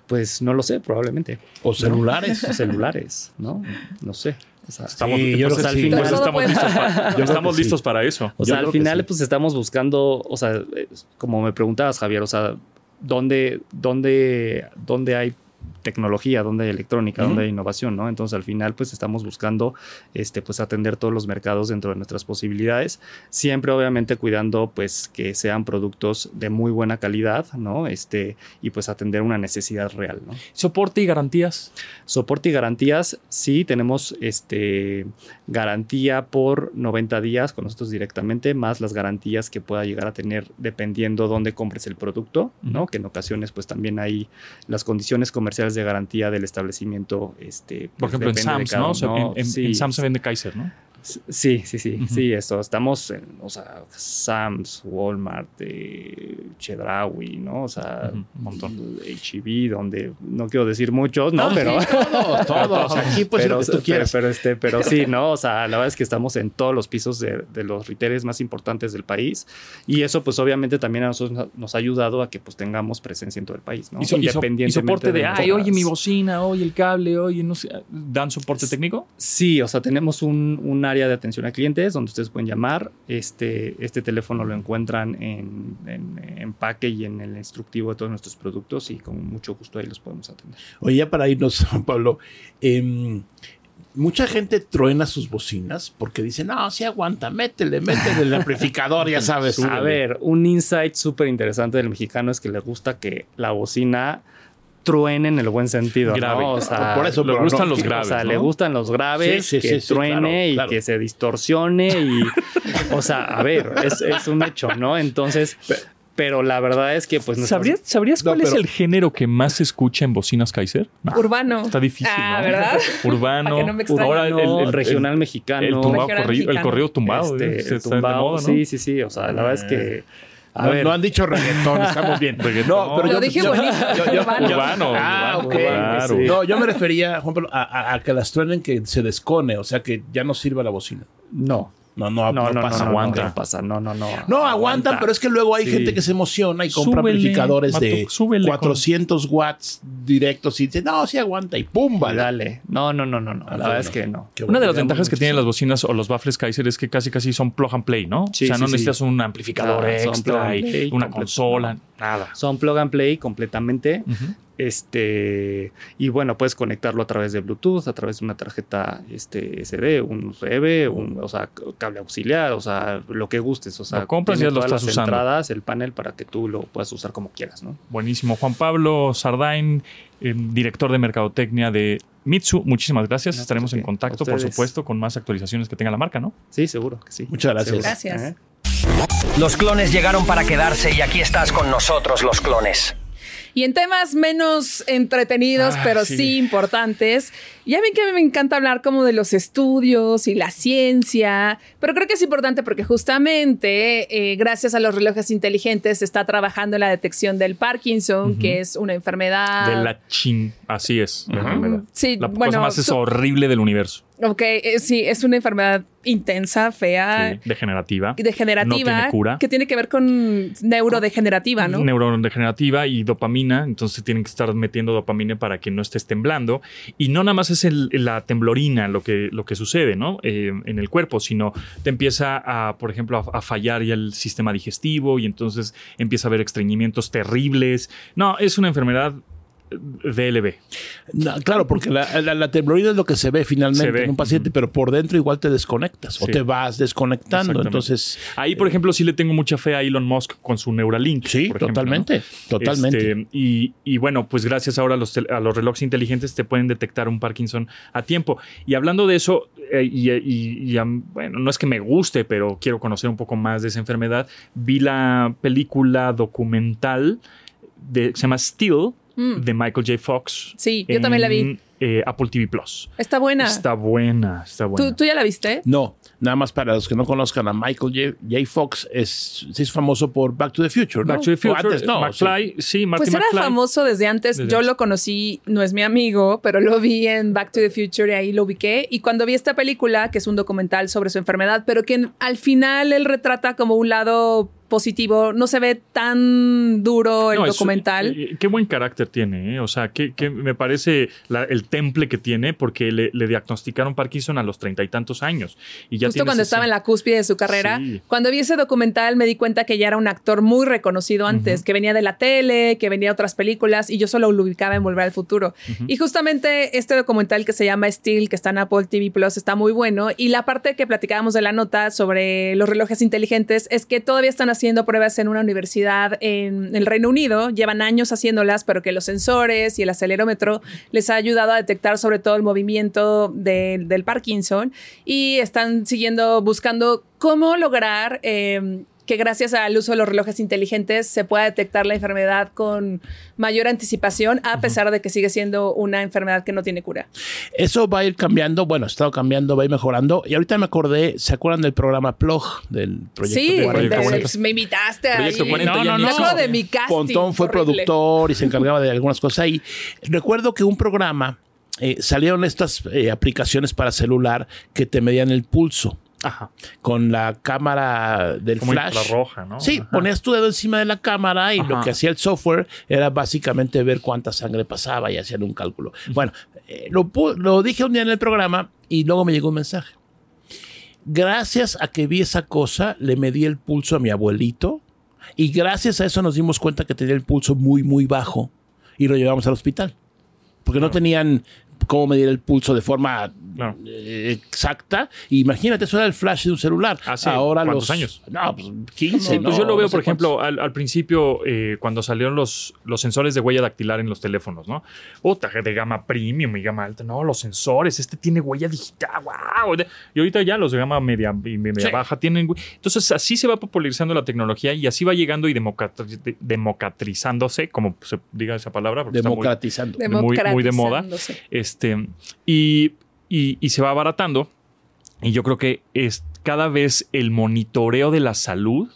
Pues no lo sé, probablemente. O celulares. O celulares, ¿no? No sé. O sea, Estamos, Sí, yo al final listos, para, creo estamos que sí. listos para eso. O Yo sea, al final, sí. pues estamos buscando, o sea, eh, como me preguntabas, Javier, o sea, ¿dónde, dónde, dónde hay tecnología, dónde hay electrónica, Ujú. dónde hay innovación, ¿no? Entonces, al final, pues estamos buscando, este, pues atender todos los mercados dentro de nuestras posibilidades, siempre, obviamente, cuidando, pues, que sean productos de muy buena calidad, ¿no? Este, y pues atender una necesidad real, ¿no? Soporte y garantías. Soporte y garantías, sí, tenemos este, garantía por 90 días con nosotros directamente, más las garantías que pueda llegar a tener dependiendo dónde compres el producto, ¿no? Que en ocasiones pues también hay las condiciones comerciales de garantía del establecimiento. Este, Por pues, ejemplo, en Sam's, cada ¿no? O sea, en, en- Sí, en Sam's se vende Kaiser, ¿no? Sí, sí, sí, Ujú. sí, esto. Estamos en, o sea, Sam's, Walmart, eh, Chedraui, ¿no? O sea, un montón. HEB, donde no quiero decir muchos, ¿no? Pero... sí, todos, todos. Aquí decir pero, tú. Pero, pero, este, pero sí, ¿no? O sea, la verdad es que estamos en todos los pisos de, de los retailers más importantes del país y eso pues obviamente también a nosotros nos- ha ayudado a que pues tengamos presencia en todo el país, ¿no? Y, so- so- y soporte de, ay, oye, mi bocina, oye, el cable, oye, no sé. ¿Dan soporte técnico? Sí, o sea, tenemos un, un área de atención a clientes donde ustedes pueden llamar. Este, este teléfono lo encuentran en, en empaque y en el instructivo de todos nuestros productos y con mucho gusto ahí los podemos atender. Oye, ya para irnos, Pablo, em, mucha gente truena sus bocinas porque dicen, no, sí aguanta, métele, métele el amplificador, ya sabes. A ver, un insight súper interesante del mexicano es que le gusta que la bocina truene en el buen sentido, Grave. ¿no? O sea, Por eso, Le gustan no- los o graves. sea, ¿no? le gustan los graves, Sí, sí, que sí, sí, truene claro, y claro. que se distorsione y, o sea, a ver, es, es un hecho, ¿no? Entonces, Pero la verdad es que, pues, ¿Sabrías, ¿sabrías No, cuál es el género que más se escucha en bocinas Kaiser? No, Urbano. Está difícil, Ah, ¿no? ¿verdad? Urbano. No me. Ahora el, el- el- regional el- mexicano. El, tumbado Regional corrido- el mexicano. corrido tumbado. este, eh, el. Sí, sí, sí. O sea, la verdad es que. A no, ver, no han dicho reggaetón, estamos bien. Reggaetón. No, pero Lo yo, dije yo- bonito. yo- yo- Urbano. Urbano. Ah, urbano, ok. claro. Sí. No, yo me refería, Juan Pablo, a, a- a que las truenen que se descone, o sea, que ya no sirva la bocina. no. No, no, No, no, no, pasa. no, aguanta. no, no pasa. No, no, no. No, aguantan, pero es que luego hay Sí. gente que se emociona y compra Súbele, amplificadores de Mato, súbele con- 400 watts directos y dice, no, sí aguanta y pum, vale. Dale. No, no, no, no, no. Ah, La verdad bueno. es que no. Una de las ventajas que tienen las bocinas o los baffles Kaiser es que casi casi son plug and play, ¿no? Sí, o sea, sí, no sí. necesitas un amplificador extra y play una consola, nada. Son plug and play completamente. Ujú. Este, y bueno, puedes conectarlo a través de Bluetooth, a través de una tarjeta este, SD, un USB, un, o sea, cable auxiliar, o sea, lo que gustes. O sea, Lo compras y ya lo estás las usando. entradas, el panel para que tú lo puedas usar como quieras, ¿no? Buenísimo. Juan Pablo Sardain, eh, director de mercadotecnia de Mitsu, muchísimas gracias. No, Estaremos en contacto, por supuesto, con más actualizaciones que tenga la marca, ¿no? Sí, seguro que sí. Muchas gracias. Seguro. Gracias. ¿Eh? Los clones llegaron para quedarse y aquí estás con nosotros, los clones. Y en temas menos entretenidos, Ah, pero sí. sí. importantes, ya ven que a mí me encanta hablar como de los estudios y la ciencia, pero creo que es importante porque justamente eh, gracias a los relojes inteligentes se está trabajando en la detección del Parkinson, que es una enfermedad... De la chin. Así es. la enfermedad. Sí, La cosa bueno, más es horrible del universo. Ok, eh, sí, es una enfermedad intensa, fea, Sí, degenerativa. y degenerativa, No tiene cura. que tiene que ver con neurodegenerativa, ¿no? Neurodegenerativa y dopamina, entonces tienen que estar metiendo dopamina para que no estés temblando. Y no nada más es el- la temblorina lo que, lo que sucede ¿no? Eh, en el cuerpo, sino te empieza a, por ejemplo, a, a fallar ya el sistema digestivo y entonces empieza a haber estreñimientos terribles. No, es una enfermedad DLB. No, claro, porque la, la, es lo que se ve finalmente Se ve. en un paciente, pero por dentro igual te desconectas o te vas desconectando. Entonces, Ahí, por ejemplo, sí le tengo mucha fe a Elon Musk con su Neuralink. sí, por ejemplo, ¿no? totalmente, totalmente. Este, y, y bueno, pues gracias ahora a los, tel- a los relojes inteligentes te pueden detectar un Parkinson a tiempo. Y hablando de eso, eh, y, y- y, am- bueno, no es que me guste, pero quiero conocer un poco más de esa enfermedad, vi la película documental de, que se llama Still, Mm. de Michael J. Fox. Sí, yo también la vi. en, eh, Apple TV Plus. Está buena. Está buena, está buena. ¿Tú, ¿Tú ya la viste? No, nada más para los que no conozcan a Michael J. J. Fox, es, sí es famoso por Back to the Future, ¿no? Back to the O Future, antes, no, McFly, sí, Marty Pues era McFly. famoso desde antes. Desde Yo antes. lo conocí, no es mi amigo, pero lo vi en Back to the Future y ahí lo ubiqué. Y cuando vi esta película, que es un documental sobre su enfermedad, pero que en- al final él retrata como un lado positivo, no se ve tan duro el No, es- documental. eh, qué buen carácter tiene, ¿eh? o sea, que, me parece la- el temple que tiene porque le, le diagnosticaron Parkinson a los treinta y tantos años. Y ya Justo cuando estaba en la cúspide de su carrera. Sí. Cuando vi ese documental me di cuenta que ya era un actor muy reconocido antes, que venía de la tele, que venía de otras películas y yo solo lo ubicaba en Volver al Futuro. Y justamente este documental que se llama Steel, que está en Apple TV Plus, está muy bueno. Y la parte que platicábamos de la nota sobre los relojes inteligentes es que todavía están haciendo pruebas en una universidad en el Reino Unido. Llevan años haciéndolas, pero que los sensores y el acelerómetro les ha ayudado a detectar sobre todo el movimiento de- del Parkinson y están siguiendo buscando cómo lograr eh, que gracias al uso de los relojes inteligentes se pueda detectar la enfermedad con mayor anticipación, a pesar de que sigue siendo una enfermedad que no tiene cura. Eso va a ir cambiando, bueno, ha estado cambiando, va a ir mejorando. Y ahorita me acordé, ¿se acuerdan del programa Plug? Del proyecto Sí, de Proyecto de- me invitaste Proyecto ahí. 40 No, no, no. de mi casting. Pontón fue horrible. productor y se encargaba de algunas cosas ahí. Recuerdo que un programa, eh, salieron estas eh, aplicaciones para celular que te medían el pulso Ajá. con la cámara del Como flash. infrarroja, ¿no? Sí, Ajá. ponías tu dedo encima de la cámara y lo que hacía el software era básicamente ver cuánta sangre pasaba y hacían un cálculo. Bueno, eh, lo, lo dije un día en el programa y luego me llegó un mensaje. Gracias a que vi esa cosa, le medí el pulso a mi abuelito y gracias a eso nos dimos cuenta que tenía el pulso muy, muy bajo y lo llevamos al hospital. Porque no tenían cómo medir el pulso de forma Claro. eh, exacta. Imagínate, eso era el flash de un celular. Hace Ahora ¿cuántos los años? No, pues 15. Sí, pues ¿no? yo lo veo, No sé por ejemplo, al, al principio, eh, cuando salieron los, los sensores de huella dactilar en los teléfonos, ¿no? Puta, de gama premium y gama alta. No, los sensores, este tiene huella digital, wow. Y ahorita ya los de gama media y media Sí. baja tienen. Entonces, así se va popularizando la tecnología y así va llegando y democratiz- de- democratizándose, como se diga esa palabra. porque está muy- Democratizando. de muy- muy de moda. Democratizándose. Este, y, y- y se va abaratando. Y yo creo que es cada vez el monitoreo de la salud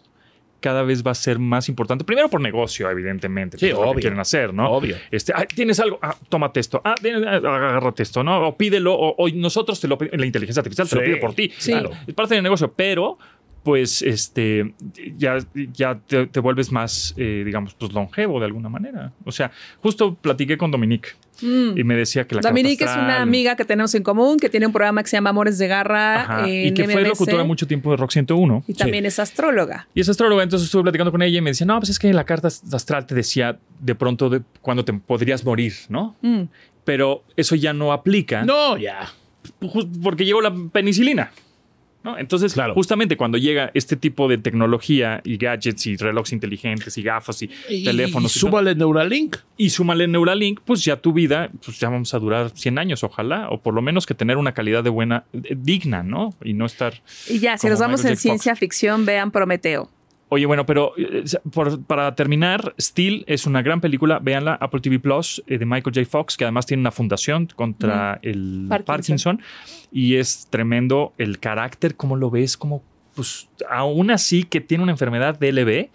cada vez va a ser más importante. Primero por negocio, evidentemente. Sí, es lo que obvio. quieren hacer, ¿no? Obvio. Este, ah, tienes algo, ah, tómate esto. Ah, agárrate esto, ¿no? O pídelo, o, o nosotros te lo. La inteligencia artificial te lo Sí, pide por ti. sí. Claro, es parte del negocio, pero pues este ya, ya te, te vuelves más, eh, digamos, pues longevo de alguna manera. O sea, justo platiqué con Dominique Mm. y me decía que la Dominique es una amiga que tenemos en común, que tiene un programa que se llama Amores de Garra Ajá, en y que fue locutora mucho tiempo de Rock 101. Y también es astróloga. Y es astróloga, entonces estuve platicando con ella y me decía, no, pues es que la carta astral te decía de pronto de cuando te podrías morir, ¿no? Mm. Pero eso ya no aplica No, ya. porque llegó la penicilina. ¿No? Entonces, Claro. justamente cuando llega este tipo de tecnología y gadgets y relojes inteligentes y gafas y, Y, teléfonos y y, todo, súbale Neuralink. y súmale Neuralink, pues ya tu vida, pues ya vamos a durar 100 años, ojalá, o por lo menos que tener una calidad de buena, eh, digna, ¿no? Y no estar Y ya, si nos vamos Michael en. Fox. ciencia ficción, vean Prometeo. Oye, bueno, pero eh, por- para terminar, Steel es una gran película. Véanla, Apple TV Plus eh, de Michael J. Fox, que además tiene una fundación contra el Parkinson. Parkinson. Y es tremendo el carácter, cómo lo ves, como, pues, aún así que tiene una enfermedad DLB,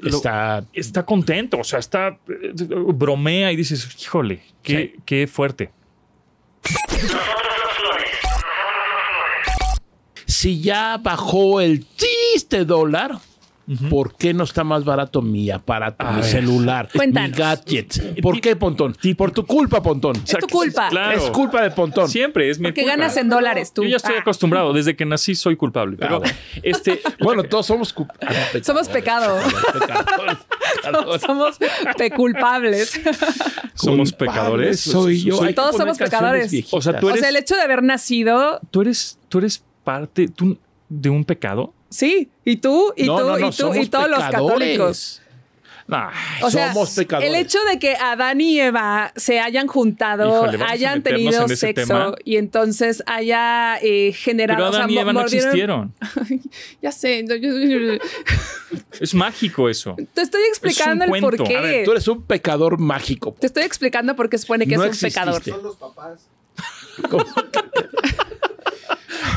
lo- Está. está contento, o sea, está, eh, bromea y dices, híjole, qué, qué fuerte. Si ya bajó el triste dólar, ¿por qué no está más barato mi aparato, mi ver. celular, Cuéntanos. mi gadget? ¿Por qué, Pontón? Por tu culpa, Pontón. Es tu culpa. Claro. Es culpa de Pontón. Siempre es mi Porque culpa. ganas en dólares tú. Yo ya estoy Ah, acostumbrado, desde que nací soy culpable. Pero, Ah, bueno. este, Bueno, todos somos cu- no, pecadores. Somos pecado. Somos peculpables. somos pecadores. Soy yo. Soy- Todos somos pecadores. viejitas. O sea, tú O eres- sea, el hecho de haber nacido, tú eres, tú eres parte tú- de un pecado. Sí. Y tú, y No, tú, no, no, y tú, y todos los católicos. Ay, O sea, Somos pecadores. el hecho de que Adán y Eva se hayan juntado, Híjole, hayan tenido sexo tema. y entonces haya eh, generado. pero o sea, Adán y Eva no existieron. Ya sé. Es mágico eso. te estoy explicando el cuento. por qué. A ver, tú eres un pecador mágico. Te estoy explicando por qué supone que No es un exististe. pecador. Los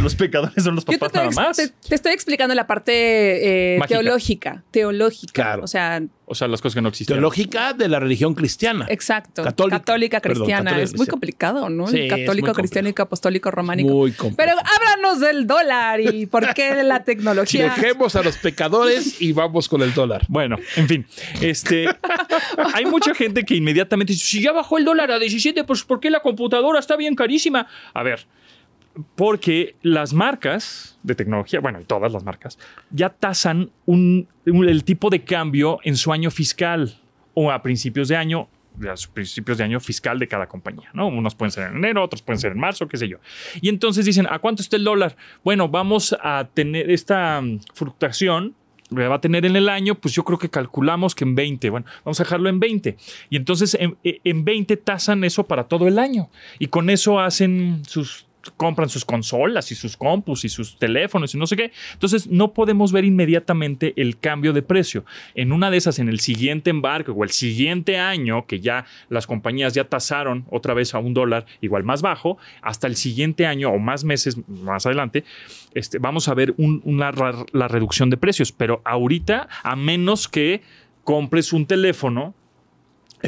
pecadores son los papás estoy, nada más. te- te estoy explicando la parte eh, teológica. Teológica. Claro. O sea, O sea, las cosas que no existían. Teológica de la religión cristiana. exacto. Católica. Católica, Perdón, cristiana. católica, es muy complicado, ¿no? Sí, católico, cristiano, apostólico, románico. Muy complejo. Pero háblanos del dólar y por qué de la tecnología. Dejemos a los pecadores y vamos con el dólar. Bueno, en fin, este hay mucha gente que inmediatamente dice, si ya bajó el dólar a 17, pues ¿por qué la computadora está bien carísima? A ver, porque las marcas de tecnología, bueno, y todas las marcas, ya tasan un- el tipo de cambio en su año fiscal o a principios de año, a principios de año fiscal de cada compañía, ¿no? Unos pueden ser en enero, otros pueden ser en marzo, qué sé yo. Y entonces dicen, ¿a cuánto está el dólar? Bueno, vamos a tener esta mm, fluctuación le va a tener en el año, pues yo creo que calculamos que en 20, bueno, vamos a dejarlo en 20. Y entonces en, en 20 tasan eso para todo el año. Y con eso hacen sus compran sus consolas y sus compus y sus teléfonos y no sé qué. Entonces no podemos ver inmediatamente el cambio de precio. En una de esas, en el siguiente embarque o el siguiente año, que ya las compañías ya tasaron otra vez a un dólar igual más bajo, hasta el siguiente año o más meses más adelante, este, vamos a ver un- una, la reducción de precios. Pero ahorita, a menos que compres un teléfono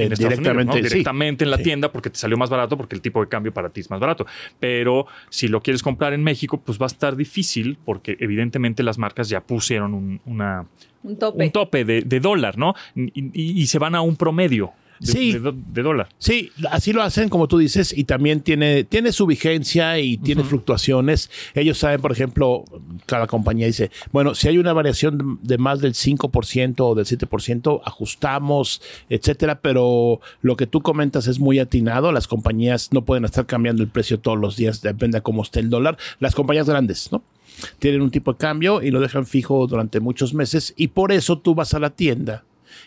en Estados Unidos, directamente, directamente en la Sí. tienda porque te salió más barato porque el tipo de cambio para ti es más barato. Pero si lo quieres comprar en México, pues va a estar difícil porque evidentemente las marcas ya pusieron un, una- Un tope. un tope de, de dólar, ¿no? Y, y- y se van a un promedio. De, Sí. de dólar. Sí, así lo hacen, como tú dices, y también tiene, tiene su vigencia y tiene fluctuaciones. Ellos saben, por ejemplo, cada compañía dice, bueno, si hay una variación de más del 5% o del 7%, ajustamos, etcétera, pero lo que tú comentas es muy atinado. Las compañías no pueden estar cambiando el precio todos los días, depende de cómo esté el dólar. Las compañías grandes, ¿no? Tienen un tipo de cambio y lo dejan fijo durante muchos meses y por eso tú vas a la tienda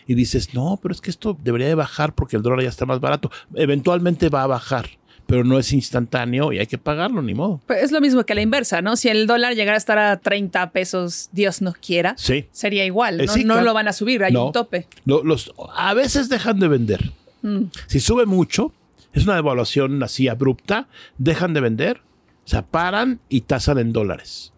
y dices, no, pero es que esto debería de bajar porque el dólar ya está más barato. Eventualmente va a bajar, pero no es instantáneo y hay que pagarlo, ni modo. Pues es lo mismo que la inversa, ¿no? Si el dólar llegara a estar a 30 pesos, Dios no quiera, Sí. sería igual. Eh, No, sí, No claro. lo van a subir, hay No. un tope. Los, a veces dejan de vender. Mm. Si sube mucho, es una devaluación así abrupta, dejan de vender, se paran y tasan en dólares.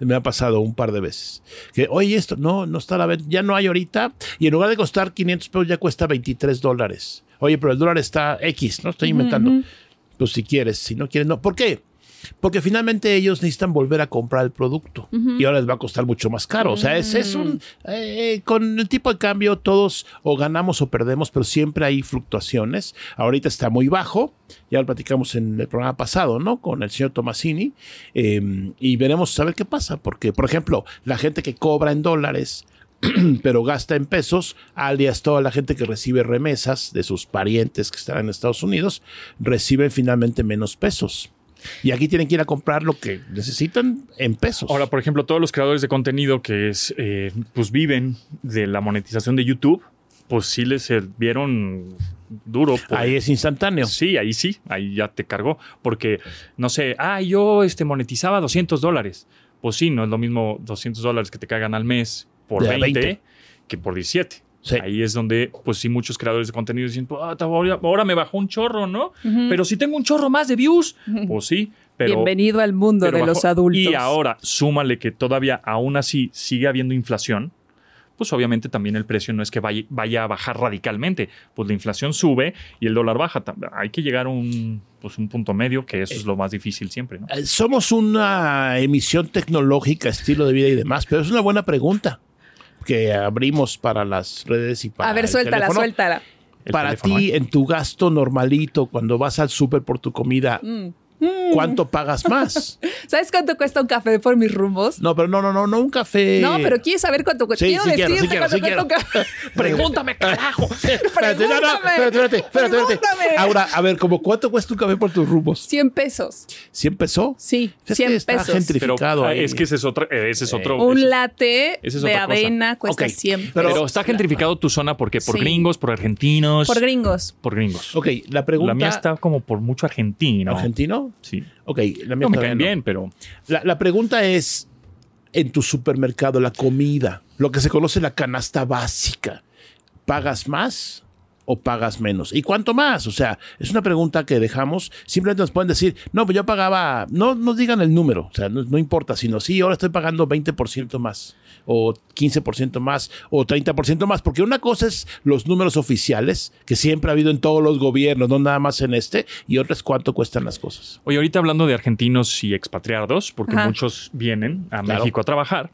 Me ha pasado un par de veces. Que, oye, esto no, no está a la venta, ya no hay ahorita, y en lugar de costar 500 pesos ya cuesta 23 dólares. Oye, pero el dólar está X, no estoy inventando. Pues si quieres, si no quieres, no. ¿Por qué? Porque finalmente ellos necesitan volver a comprar el producto y ahora les va a costar mucho más caro. O sea, es, es un. eh, con el tipo de cambio, todos o ganamos o perdemos, pero siempre hay fluctuaciones. Ahorita está muy bajo, ya lo platicamos en el programa pasado, ¿no? Con el señor Tomasini. eh, y veremos a ver qué pasa, porque, por ejemplo, la gente que cobra en dólares pero gasta en pesos, alias toda la gente que recibe remesas de sus parientes que están en Estados Unidos, reciben finalmente menos pesos. Y aquí tienen que ir a comprar lo que necesitan en pesos. Ahora, por ejemplo, todos los creadores de contenido que es, eh, pues viven de la monetización de YouTube, pues sí les vieron duro. por- ahí es instantáneo. Sí, ahí sí, ahí ya te cargó. Porque, no sé, ah, yo este, monetizaba 200 dólares. Pues sí, no es lo mismo 200 dólares que te cagan al mes por De a 20, 20. que por 17. Sí. Ahí es donde, pues sí, muchos creadores de contenido dicen, "Ah, ahora, ahora me bajó un chorro, ¿no? Pero si tengo un chorro más de views, pues sí, pero... Bienvenido al mundo pero de los adultos. Y ahora, súmale que todavía, aún así, sigue habiendo inflación, pues obviamente también el precio no es que vaya, vaya a bajar radicalmente. Pues la inflación sube y el dólar baja. Hay que llegar a un, pues un punto medio, que eso es lo más difícil siempre, ¿no? Eh, Somos una emisión tecnológica, estilo de vida y demás, pero es una buena pregunta que abrimos para las redes y para A ver, el suéltala, teléfono. suéltala. El para ti, en tu gasto normalito, cuando vas al súper por tu comida, Mm. ¿Cuánto pagas más? ¿Sabes cuánto cuesta un café por mis rumbos? No, pero no, no, no, no un café. No, pero ¿quieres saber cuánto cuesta? Sí, quiero sí quiero, decirte sí quiero, cuánto sí cuesta un café. Pregúntame, carajo. Espérate, no, no, Pregúntame. espérate, espérate, espérate, espérate. Pregúntame. Ahora, a ver, ¿como cuánto cuesta un café por tus rumos? 100 pesos. ¿100 pesos? Sí, Es 100 que está pesos. Gentrificado ahí. es que ese es otro, eh, ese es otro. ese- Un latte esa es de cosa. avena cuesta Ok, 100 pero- pesos. pero está gentrificado tu zona porque por Sí. gringos, por argentinos. Por gringos. por gringos. Ok, la pregunta... La mía está como por mucho argentino. ¿Argentino? Sí. Ok, la mía No me todavía caen no. bien, pero La, la pregunta es, en tu supermercado, la comida, lo que se conoce la canasta básica, ¿pagas más o pagas menos? ¿Y cuánto más? O sea, es una pregunta que dejamos. Simplemente nos pueden decir, no, pues yo pagaba, no nos digan el número, o sea, no, no importa, sino sí, ahora estoy pagando 20% más, o 15% más, o 30% más, porque una cosa es los números oficiales, que siempre ha habido en todos los gobiernos, no nada más en este, y otra es cuánto cuestan las cosas. Oye, ahorita hablando de argentinos y expatriados, porque Ajá. muchos vienen a Claro. México a trabajar,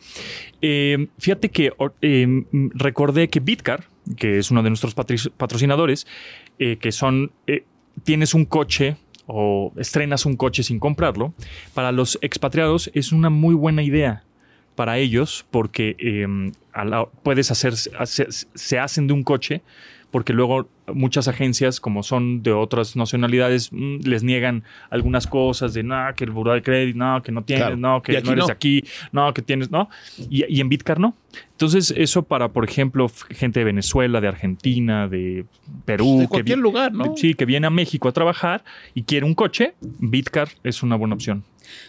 eh, fíjate que eh, recordé que Bitcar, que es uno de nuestros patrocinadores, eh, que son, eh, tienes un coche o estrenas un coche sin comprarlo, para los expatriados es una muy buena idea para ellos porque eh, a la- puedes hacer, hace- se hacen de un coche porque luego muchas agencias, como son de otras nacionalidades, mm, les niegan algunas cosas de, no, que el buró de crédito, no, que no tienes, Claro. no, que no eres no. de aquí, no, que tienes, no. Y, y en Bitcar no. Entonces, eso para, por ejemplo, gente de Venezuela, de Argentina, de Perú, De que cualquier vi- lugar, ¿no? Sí, que viene a México a trabajar y quiere un coche, Bitcar es una buena opción.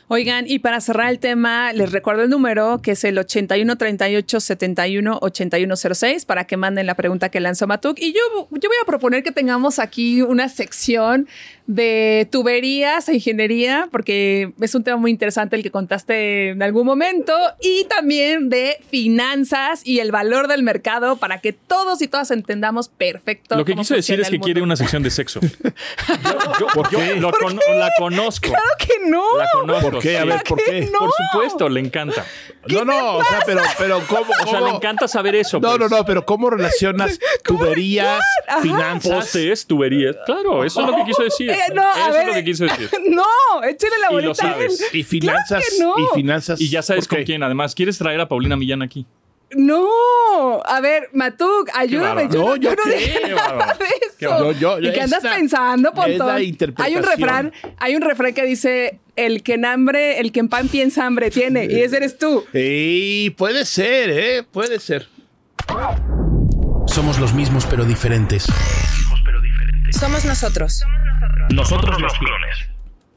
Voigan, y para cerrar el tema, les recuerdo el número que es el 81 38 71 8106 para que manden la pregunta que lanzó Matuk. Y yo, yo voy a proponer que tengamos aquí una sección de tuberías e ingeniería, porque es un tema muy interesante el que contaste en algún momento, y también de finanzas y el valor del mercado para que todos y todas entendamos perfecto. Lo que cómo quiso decir es que quiere una sección de sexo. Yo, yo- yo lo con- la conozco. Claro que no. La conozco. Conozco. ¿Por qué? A ver, ¿por qué? No. Por supuesto, le encanta. No, no, o sea, pero, pero ¿cómo? O sea, le encanta saber eso. No, pues. no, no, pero ¿cómo relacionas tuberías, finanzas? Postes, tuberías. Claro, eso es lo que quiso decir. Eh, no, a eso ver. es lo que quiso decir. No, échale la Y lo bolita a él. sabes. Y finanzas, Claro que no. y finanzas. Y ya sabes ¿por con quién. Además, ¿quieres traer a Paulina Millán aquí? No, a ver, Matuk, ayúdame. Yo, No, yo yo no qué, dije nada bárbaro. de Qué eso. bárbaro. Yo- yo- ¿Y qué andas pensando, Pontón? Hay un refrán, hay un refrán que dice el que en hambre, el que en pan piensa hambre tiene, y ese eres tú. Y puede ser, ¿eh? Puede ser. Somos los mismos pero diferentes. Somos nosotros. Nosotros los clones.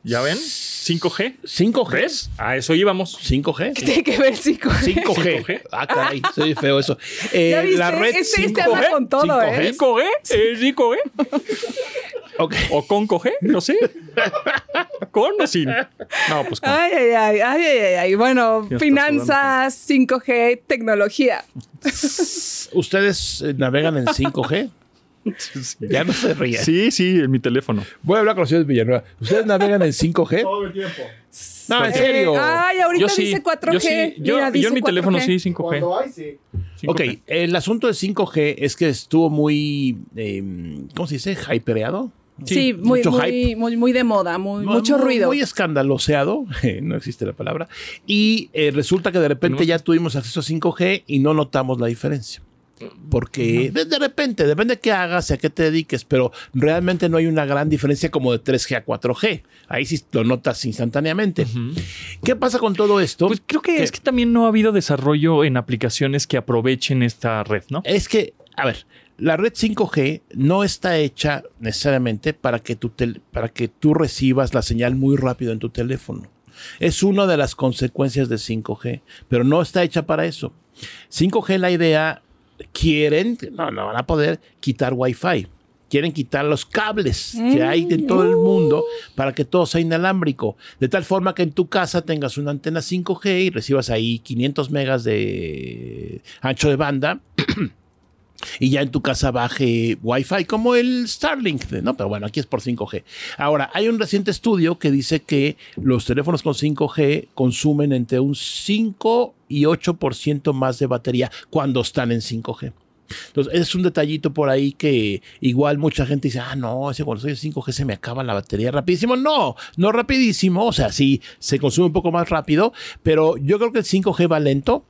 ¿Ya ven? ¿5G? 5G. ¿Ves? A eso íbamos. 5G. Tiene que ver, chico. 5G. 5G. Ah, caray, soy feo eso. Eh, ¿Ya viste? La red Este- este 5G. anda con todo, ¿eh? 5G, ¿eh? 5G. Ok. ¿O con G? No sé. ¿Con o sin? No, pues con. Ay, ay, ay, ay, ay, ay, ay. Bueno, finanzas, 5G, tecnología. ¿Ustedes eh, navegan en 5G? Ya no se ríen. Sí, sí, en mi teléfono. Voy a hablar con los señores de Villanueva. ¿Ustedes navegan en 5G? Todo el tiempo. No, en Eh, serio. ay, ahorita Yo sí. dice 4G. Yo, sí. yo, Mira, yo dice en mi teléfono 4G. sí, 5G. 5G. Ok, el asunto de 5G es que estuvo muy, eh, ¿cómo se dice? Hypereado. Sí, muy, mucho muy, hype. muy, muy de moda, muy, mucho muy- ruido. Muy escandaloseado, no existe la palabra. Y eh, resulta que de repente ya tuvimos acceso a 5G y no notamos la diferencia. Porque de, de repente, depende de qué hagas y a qué te dediques, pero realmente no hay una gran diferencia como de 3G a 4G. Ahí sí lo notas instantáneamente. ¿Qué pasa con todo esto? Pues creo que es que también no ha habido desarrollo en aplicaciones que aprovechen esta red, ¿no? Es que, a ver, la red 5G no está hecha necesariamente para que, tel- para que tú recibas la señal muy rápido en tu teléfono. Es una de las consecuencias de 5G, pero no está hecha para eso. 5G la idea, quieren, no, no van a poder quitar Wi-Fi. Quieren quitar los cables que hay en todo el mundo para que todo sea inalámbrico. De tal forma que en tu casa tengas una antena 5G y recibas ahí 500 megas de ancho de banda y ya en tu casa baje Wi-Fi como el Starlink, ¿no? Pero bueno, aquí es por 5G. Ahora, hay un reciente estudio que dice que los teléfonos con 5G consumen entre un 5 y 8% más de batería cuando están en 5G. Entonces, es un detallito por ahí que igual mucha gente dice, ah, no, ese cuando en 5G se me acaba la batería rapidísimo. No, no rapidísimo, o sea, sí, se consume un poco más rápido, pero yo creo que el 5G va lento.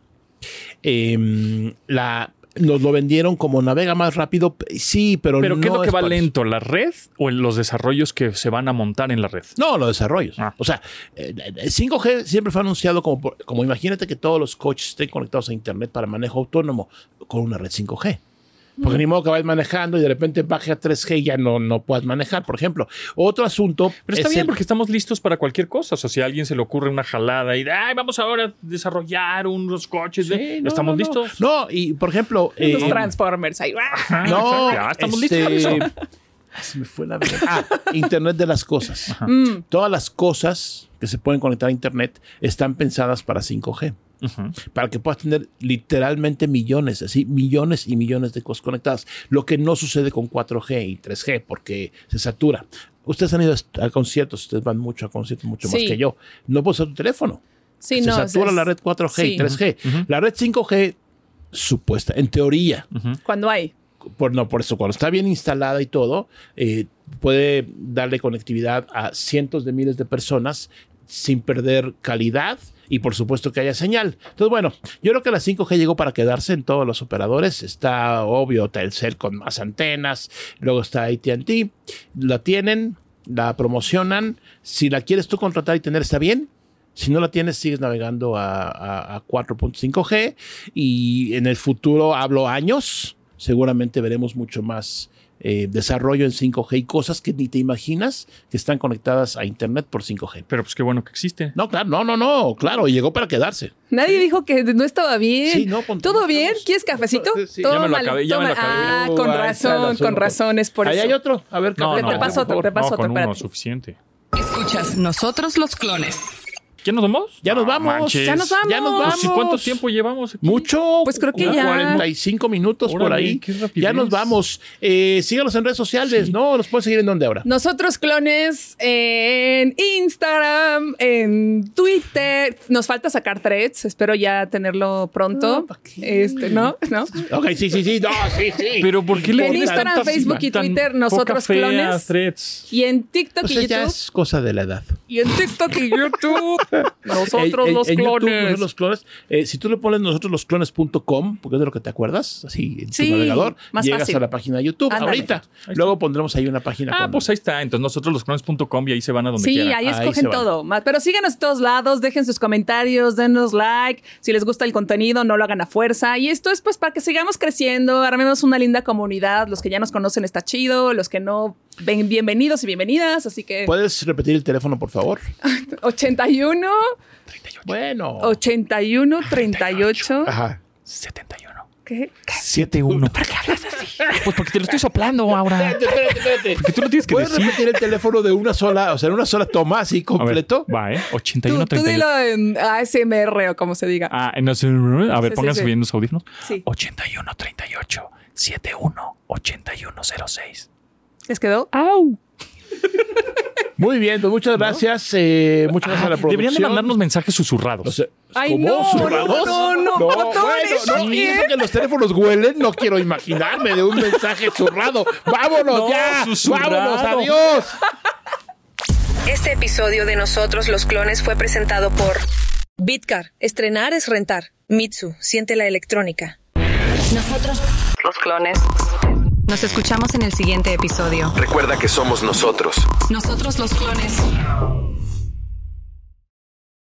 Em, la, nos lo vendieron como navega más rápido, sí, pero, Pero ¿qué es no lo que va lento? ¿La red o en los desarrollos que se van a montar en la red? No, los desarrollos. Ah. O sea, eh, el 5G siempre fue anunciado como, como imagínate que todos los coches estén conectados a Internet para manejo autónomo con una red 5G. Porque ni modo que vayas manejando y de repente baje a 3G y ya no, no puedas manejar, por ejemplo. Otro asunto. Pero está es bien el- porque estamos listos para cualquier cosa. O sea, si a alguien se le ocurre una jalada y ay, vamos ahora a desarrollar unos coches, de-". No, estamos no, no. listos. No, y por ejemplo. eh, Los Transformers ahí. Ajá, No, exacto, ya estamos este, listos para eso. Se me fue la vida. Ah, Internet de las cosas. Mm. Todas las cosas que se pueden conectar a Internet están pensadas para 5G. Para que puedas tener literalmente millones, así, millones y millones de cosas conectadas. Lo que no sucede con 4G y 3G porque se satura. Ustedes han ido a conciertos, ustedes van mucho a conciertos, mucho más que yo. No puedo usar tu teléfono. Sí, se no. satura es- la red 4G y sí. 3G. La red 5G, supuesta, en teoría, Cuando hay. por, no, por eso, cuando está bien instalada y todo, eh, puede darle conectividad a cientos de miles de personas sin perder calidad y por supuesto que haya señal. Entonces, bueno, yo creo que la 5G llegó para quedarse en todos los operadores. Está obvio Telcel con más antenas, luego está AT&T, la tienen, la promocionan. Si la quieres tú contratar y tener, está bien. Si no la tienes, sigues navegando a, a- a 4.5G y en el futuro, hablo años, seguramente veremos mucho más eh, desarrollo en 5G y cosas que ni te imaginas que están conectadas a Internet por 5G. Pero pues qué bueno que existe. No, claro, no, no, no, claro, llegó para quedarse. Nadie dijo que no estaba bien. Sí, no, ¿Todo bien? ¿Quieres cafecito? Sí, ya me lo acabé, ya me lo acabé. Ah, con ahí razón, con razón, es por Ahí eso. hay otro. A ver, No, no, te paso otro, te paso no, otro, con uno suficiente. Escuchas Nosotros los clones. ¿Ya nos vamos? Ya nos No vamos. manches. Ya nos vamos. Ya nos vamos. Pues, ¿y ¿Cuánto tiempo llevamos? aquí? Mucho. Pues creo que ya. 45 minutos por ahí. Ya nos vamos. Eh, síganos en redes sociales, ¿no? ¿Nos pueden seguir en dónde ahora? Nosotros clones en Instagram, en Twitter. Nos falta sacar threads. Espero ya tenerlo pronto. este, ¿no? ¿No? Ok, sí, sí, sí. No, sí, sí. Pero ¿por qué le En Instagram, Facebook y Twitter, nosotros clones. threads? Y en TikTok Pues y ya YouTube. es cosa de la edad. Y en TikTok y YouTube. Nosotros En- en- los en YouTube, clones. nosotros los clones. Eh, si tú le pones nosotros los clones.com, porque es de lo que te acuerdas, así en Sí, tu navegador, más llegas fácil. a la página de YouTube Ándale. ahorita. Luego pondremos ahí una página. Ah, con- pues ahí está. Entonces nosotros los clones.com y ahí se van a donde Sí, quieran. ahí Ahí escogen van. todo. Ma- Pero síganos en todos lados, dejen sus comentarios, denos like. Si les gusta el contenido, no lo hagan a fuerza. Y esto es pues para que sigamos creciendo, armemos una linda comunidad. Los que ya nos conocen está chido, los que no, ven, bienvenidos y bienvenidas. Así que ¿Puedes repetir el teléfono, por favor? 81, Bueno. 81, 38. Ajá. 71. ¿Qué? 71. ¿Para qué hablas así? Pues porque te lo estoy soplando ahora. Espérate, espérate, espérate. Porque tú lo tienes que ¿Puedes decir. repetir el teléfono de una sola, o sea, en una sola toma, así A ver, completo? va, ¿eh? Tú, 81, tú 31. dilo en ASMR o como se diga. Ah, no sé. A ver, Sí, sí, pónganse sí. bien los audífonos. Sí. 81, 38, 71, 81, 06. ¿Les quedó? ¡Au! Muy bien, pues muchas gracias. eh, muchas gracias a la producción. Deberían de mandarnos mensajes susurrados. O sea, Ay, ¿cómo? no, ¿Susurrados? no, no, no, bueno, no, eso que los teléfonos huelen, no quiero imaginarme de un mensaje zurrado. ¡Vámonos No, ya! susurrado. ¡Vámonos! ¡Adiós! Este episodio de Nosotros los Clones fue presentado por Bitcar. Estrenar es rentar. Mitsu. Siente la electrónica. Nosotros Los clones. Nos escuchamos en el siguiente episodio. Recuerda que somos nosotros. Nosotros los clones.